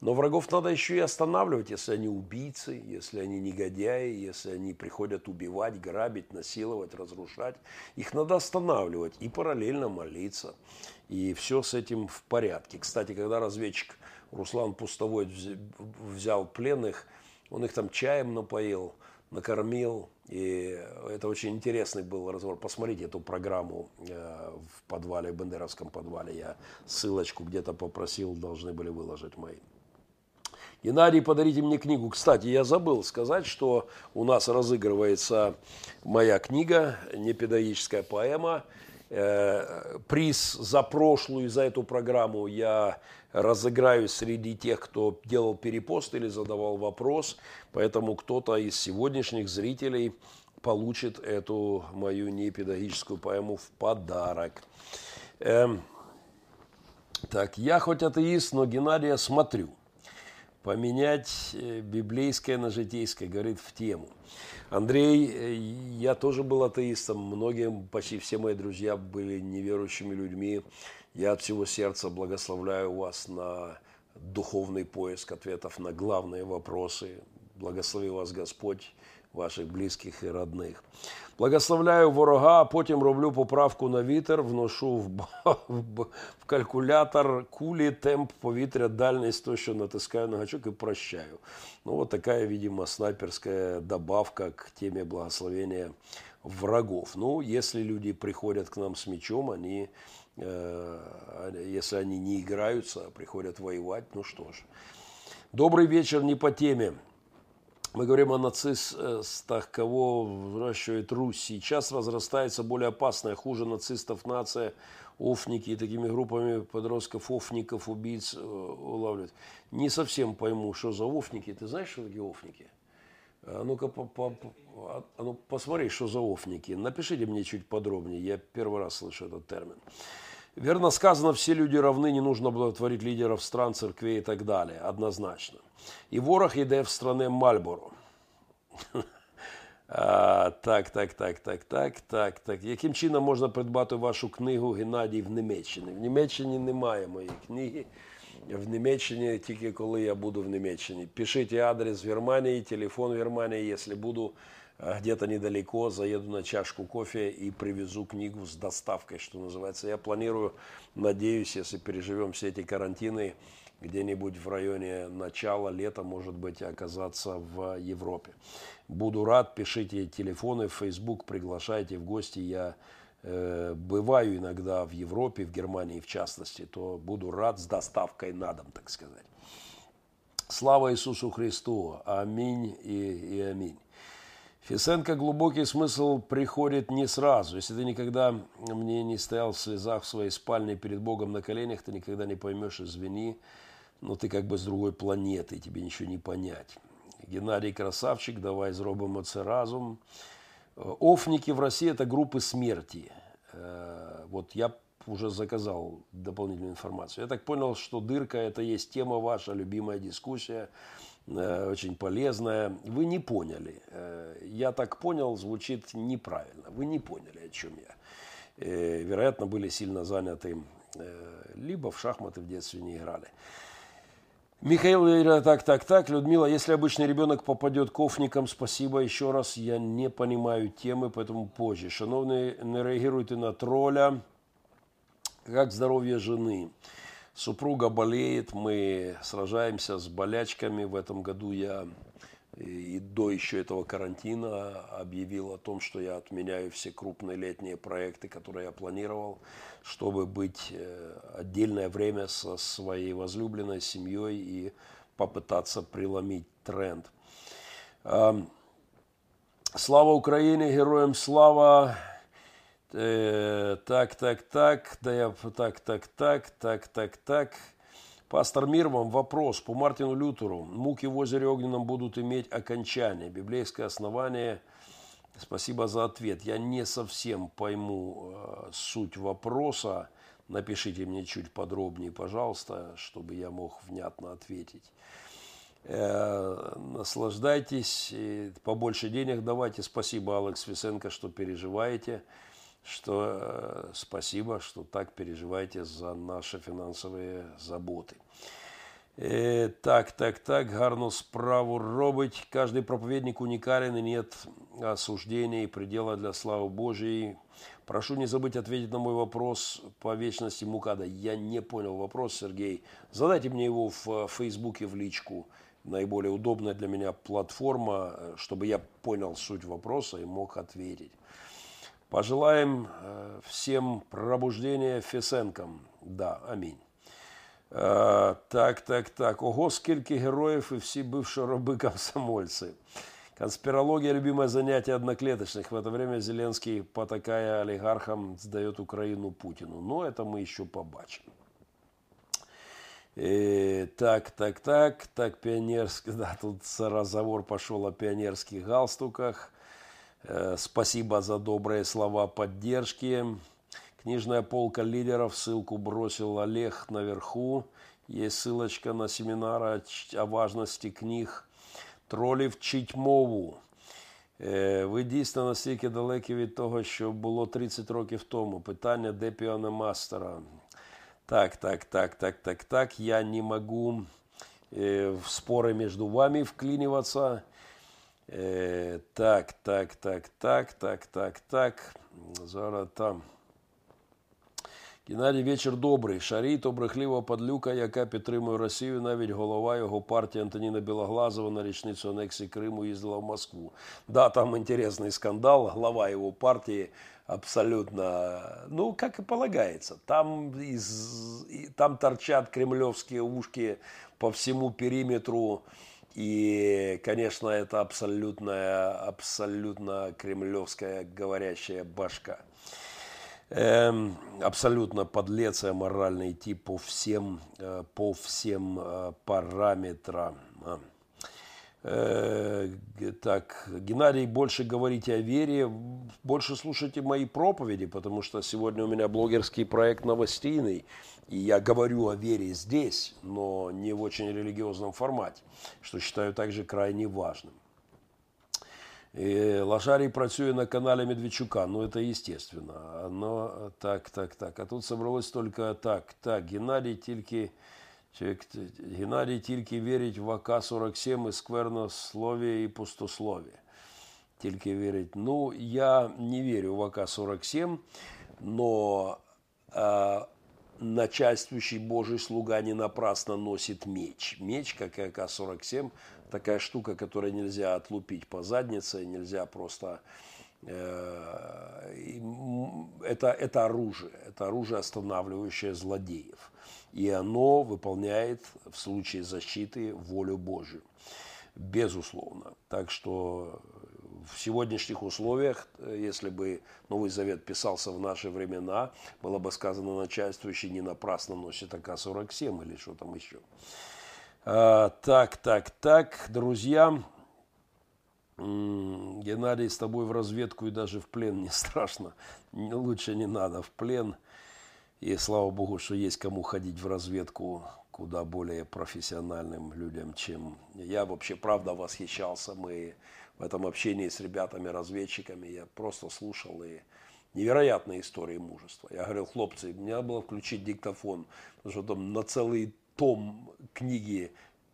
Но врагов надо еще и останавливать, если они убийцы, если они негодяи, если они приходят убивать, грабить, насиловать, разрушать. Их надо останавливать и параллельно молиться. И все с этим в порядке. Кстати, когда разведчик Руслан Пустовой взял пленных, он их там чаем напоил, накормил. И это очень интересный был разговор. Посмотрите эту программу э, в подвале, в Бендеровском подвале. Я ссылочку где-то попросил, должны были выложить мои. Геннадий, подарите мне книгу. Кстати, я забыл сказать, что у нас разыгрывается моя книга, непедагогическая поэма. Э, приз за прошлую, за эту программу я разыграю среди тех, кто делал перепост или задавал вопрос. Поэтому кто-то из сегодняшних зрителей получит эту мою непедагогическую поэму в подарок. Эм, так, я хоть атеист, но Геннадия смотрю. Поменять э, библейское на житейское, говорит, в тему. Андрей, э, я тоже был атеистом. Многие, почти все мои друзья были неверующими людьми. Я от всего сердца благословляю вас на духовный поиск ответов на главные вопросы. Благослови вас Господь ваших близьких і родних. Благословляю ворога, а потім роблю поправку на вітер, вношу в, в, в калькулятор кулі, темп повітря, дальність, то, що натискаю на гачок і прощаю. Ну, вот такая, видимо, снайперская добавка к теме благословения врагов. Ну, если люди приходят к нам с мечом, они, э, если они не играются, а приходят воевать, ну что ж. Добрый вечер, не по теме. Мы говорим о нацистах, кого выращивает Русь. Сейчас разрастается более опасная, хуже нацистов нация, офники и такими группами подростков, офников, убийц э, улавливают. Не совсем пойму, что за офники. Ты знаешь, что такие офники? А ну-ка, по, по, а ну, посмотри, что за офники. Напишите мне чуть подробнее. Я первый раз слышу этот термин. Верно сказано, все люди равны, не нужно благотворить лидеров стран, церквей и так далее. Однозначно. І ворог йде в стране Мальборо. Так, так, так, так, так, так, так. Яким чином можна придбати вашу книгу Геннадій в Німеччині? В Німеччині немає моєї книги. В Німеччині тільки коли я буду в Німеччині. Пишіть адрес в Германії, телефон в Германії, якщо буду где-то недалеко, заеду на чашку кофе и привезу книгу с доставкой, что называется. Я планирую, надеюсь, если переживем все эти карантины, где-нибудь в районе начала лета, может быть, оказаться в Европе. Буду рад, пишите телефоны в Facebook, приглашайте в гости. Я э, бываю иногда в Европе, в Германии в частности, то буду рад с доставкой на дом, так сказать. Слава Иисусу Христу! Аминь и, и аминь. Фисенко глубокий смысл приходит не сразу. Если ты никогда мне не стоял в слезах в своей спальне перед Богом на коленях, ты никогда не поймешь, извини, но ты как бы с другой планеты, тебе ничего не понять. Геннадий красавчик, давай зробимо це разом. Офники в России – это группы смерти. Э, вот я уже заказал дополнительную информацию. Я так понял, что дырка – это есть тема ваша, любимая дискуссия – Э, очень полезная. Вы не поняли. Э, я так понял, звучит неправильно. Вы не поняли, о чем я. Э, вероятно, были сильно заняты, либо в шахматы в детстве не играли. Михаил, так, так, так. Людмила, если обычный ребенок попадет к офникам, спасибо еще раз. Я не понимаю темы, поэтому позже. Шановные, не реагируйте на тролля. Как здоровье жены? Супруга болеет, мы сражаемся с болячками. В этом году я и до еще этого карантина объявил о том, что я отменяю все крупные летние проекты, которые я планировал, чтобы быть э, отдельное время со своей возлюбленной семьей и попытаться преломить тренд. Слава Украине, героям слава! Э, так, так, так, да я, так, так, так, так, так, так. Пастор Мир, вам вопрос по Мартину Лютеру. Муки в озере Огненном будут иметь окончание, библейское основание. Спасибо за ответ. Я не совсем пойму э, суть вопроса. Напишите мне чуть подробнее, пожалуйста, чтобы я мог внятно ответить. Э, наслаждайтесь, побольше денег давайте. Спасибо, Алекс Висенко, что переживаете что э, спасибо, что так переживаете за наши фінансові заботи. Э, так, так, так, гарну справу робить. Каждый проповедник уникален и нет осуждения и предела для славы Божьей. Прошу не забыть ответить на мой вопрос по вечности Мукада. Я не понял вопрос, Сергей. Задайте мне его в Фейсбуке в личку. Наиболее удобная для меня платформа, э, чтобы я понял суть вопроса и мог ответить. Пожелаем э, всем пробуждения Фесенкам. Да, амінь. Е, так, так, так. Ого, скільки героїв і всі бивші роби комсомольці. Конспирология – любимое занятие одноклеточных. В это время Зеленский, потакая олигархам, сдает Украину Путину. Но это мы еще побачим. И, так, так, так, так, пионерский, да, тут разговор пошел о пионерских галстуках. – Э, спасибо за добрые слова поддержки. Книжная полка лидеров, ссылку бросил Олег наверху. Есть ссылочка на семинар о важности книг тролів вчить мову. Ви дійсно настільки далекі від того, що було 30 років тому. Питання, де піаномастера? Так, так, так, так, так, так. Я не могу в споры между вами вклиниваться. Так, так, так, так, так, так, так. Зараз там. Геннадій вечір добрий. Шарій брехлива падлюка, яка підтримує Росію. Навіть голова його партії Антоніна Білоглазова на річницю анексії Криму їздила в Москву. Да, там интересный скандал. Глава его партии абсолютно, ну, как и полагается. Там, из, там торчат кремлевские ушки по всему периметру. И, конечно, это абсолютная, абсолютно кремлевская говорящая башка. Эм, абсолютно подлец и аморальный тип по всем, э, по всем э, параметрам. А. Э, так, Геннадий, больше говорите о вере, больше слушайте мои проповеди, потому что сегодня у меня блогерский проект новостейный, и я говорю о вере здесь, но не в очень религиозном формате, что считаю также крайне важным. І Лажарій працює на каналі Медведчука, ну это естественно. Но так, так, так. А тут собралось только так, так, Геннадій тільки, Геннадій тільки вірить в АК-47 і сквернословие і пустословие. Тільки вірить. Ну, я не верю в АК-47, но э, начальствующий Божий слуга не напрасно носит меч. Меч, как и АК-47, такая штука, которую нельзя отлупить по заднице, нельзя просто... Э, это, это оружие, это оружие, останавливающее злодеев. И оно выполняет в случае защиты волю Божию. Безусловно. Так что в сегодняшних условиях, если бы Новый Завет писался в наши времена, было бы сказано начальствующий не напрасно носит АК-47 или что там еще. А, так, так, так, друзья. Геннадий, с тобой в разведку и даже в плен не страшно. Лучше не надо в плен. И слава богу, что есть кому ходить в разведку куда более профессиональным людям, чем я. Вообще, правда, восхищался. Мы в этом общении с ребятами-разведчиками, я просто слушал и невероятные истории мужества. Я говорил, хлопцы, мне надо было включить диктофон, потому что там на целый том книги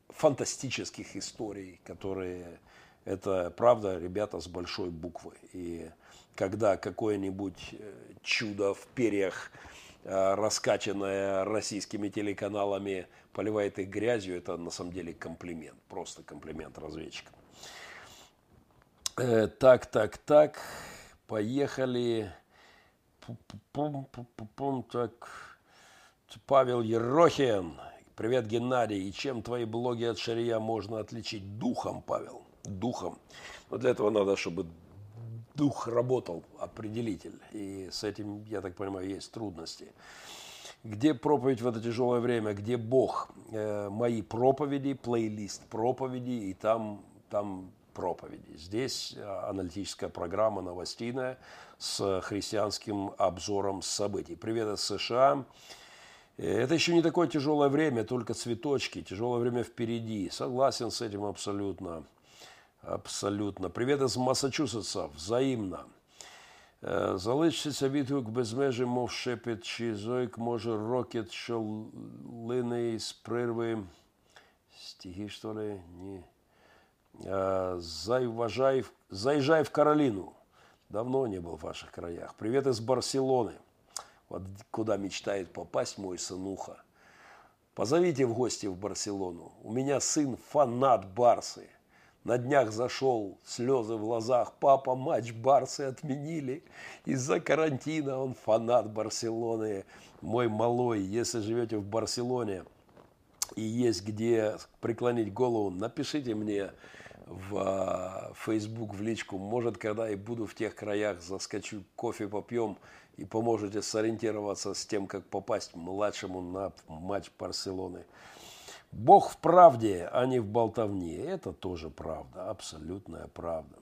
фантастических историй, которые это правда ребята с большой буквы. И когда какое-нибудь э, чудо в перьях, э, раскачанное российскими телеканалами, поливает их грязью, это на самом деле комплимент, просто комплимент разведчикам. Э, так, так, так, поехали. Пум-пум-пум-пум, так. Павел Ерохин, Привет, Геннадий. И чем твои блоги от Шария можно отличить? Духом, Павел. Духом. Но для этого надо, чтобы дух работал, определитель. И с этим, я так понимаю, есть трудности. Где проповедь в это тяжелое время? Где Бог? Э, мои проповеди, плейлист проповеди, и там, там проповеди. Здесь э, аналитическая программа новостейная с христианским обзором событий. Привет из США. Это еще не такое тяжелое время, только цветочки. Тяжелое время впереди. Согласен с этим абсолютно. Абсолютно. Привет из Массачусетса. Взаимно. Залишиться відгук без межі, мов шепіт, чи зойк, може рокет, що лине з прирви. Стихи, что ли? Ні. Заезжай, заезжай в Каролину. Давно не был в ваших краях. Привет из Барселоны вот куда мечтает попасть мой сынуха. Позовите в гости в Барселону. У меня сын фанат Барсы. На днях зашел, слезы в глазах. Папа, матч Барсы отменили. Из-за карантина он фанат Барселоны. Мой малой, если живете в Барселоне и есть где преклонить голову, напишите мне в а, Facebook, в личку. Может, когда и буду в тех краях, заскочу, кофе попьем и поможете сориентироваться с тем, как попасть младшему на матч Барселоны. Бог в правде, а не в болтовне. Это тоже правда, абсолютная правда.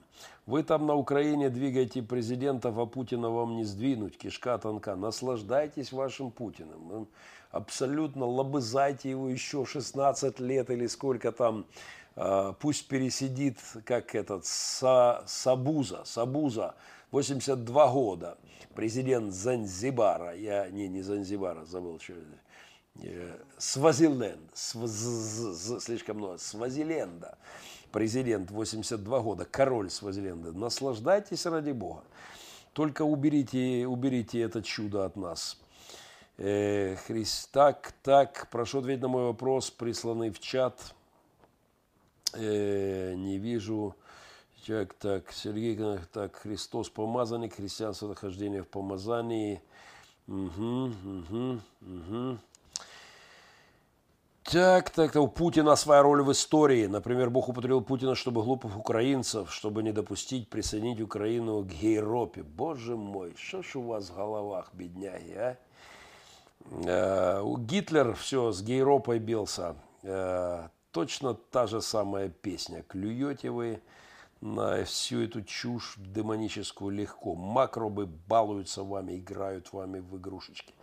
Вы там на Украине двигаете президентов, а Путина вам не сдвинуть, кишка тонка. Наслаждайтесь вашим Путиным. Абсолютно лобызайте его еще 16 лет или сколько там. А, пусть пересидит, как этот, Сабуза, Сабуза, 82 года, президент Занзибара. Я, не, не Занзибара, забыл, что это Э, Свазиленд, сваз, слишком много, Свазиленда, президент 82 года, король Свазиленда, наслаждайтесь ради Бога. Только уберите, уберите это чудо от нас. Э, Христ, так, так, прошу ответить на мой вопрос, присланный в чат. Э, не вижу. Так, так, Сергей, так, Христос помазанник, христианство хождение в помазании. Угу, угу, угу. Так, так, у Путина своя роль в истории. Например, Бог употребил Путина, чтобы глупых украинцев, чтобы не допустить присоединить Украину к Европе. Боже мой, что ж у вас в головах, бедняги, а? Э, Гитлер все с Гейропой бился. Э, точно та же самая песня. Клюете вы на всю эту чушь демоническую легко. Макробы балуются вами, играют вами в игрушечки.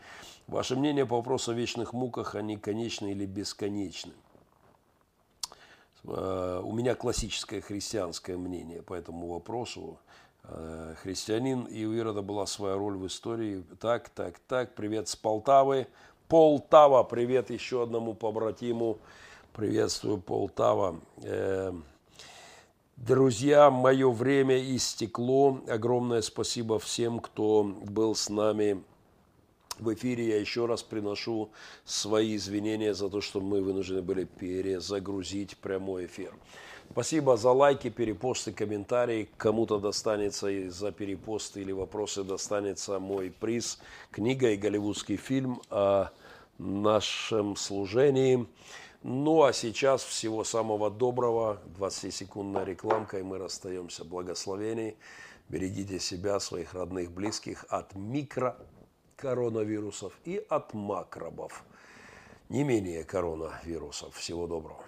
Ваше мнение по вопросу о вечных муках, они конечны или бесконечны? Э, у меня классическое христианское мнение по этому вопросу. Э, христианин, и у Ирода была своя роль в истории. Так, так, так, привет с Полтавы. Полтава, привет еще одному побратиму. Приветствую, Полтава. Э, друзья, мое время истекло. Огромное спасибо всем, кто был с нами в эфире я еще раз приношу свои извинения за то, что мы вынуждены были перезагрузить прямой эфир. Спасибо за лайки, перепосты, комментарии. Кому-то достанется и за перепосты или вопросы достанется мой приз. Книга и голливудский фильм о нашем служении. Ну а сейчас всего самого доброго. 20-секундная рекламка, и мы расстаемся. Благословений. Берегите себя, своих родных, близких от микро коронавирусов и от макробов, не менее коронавирусов. Всего доброго.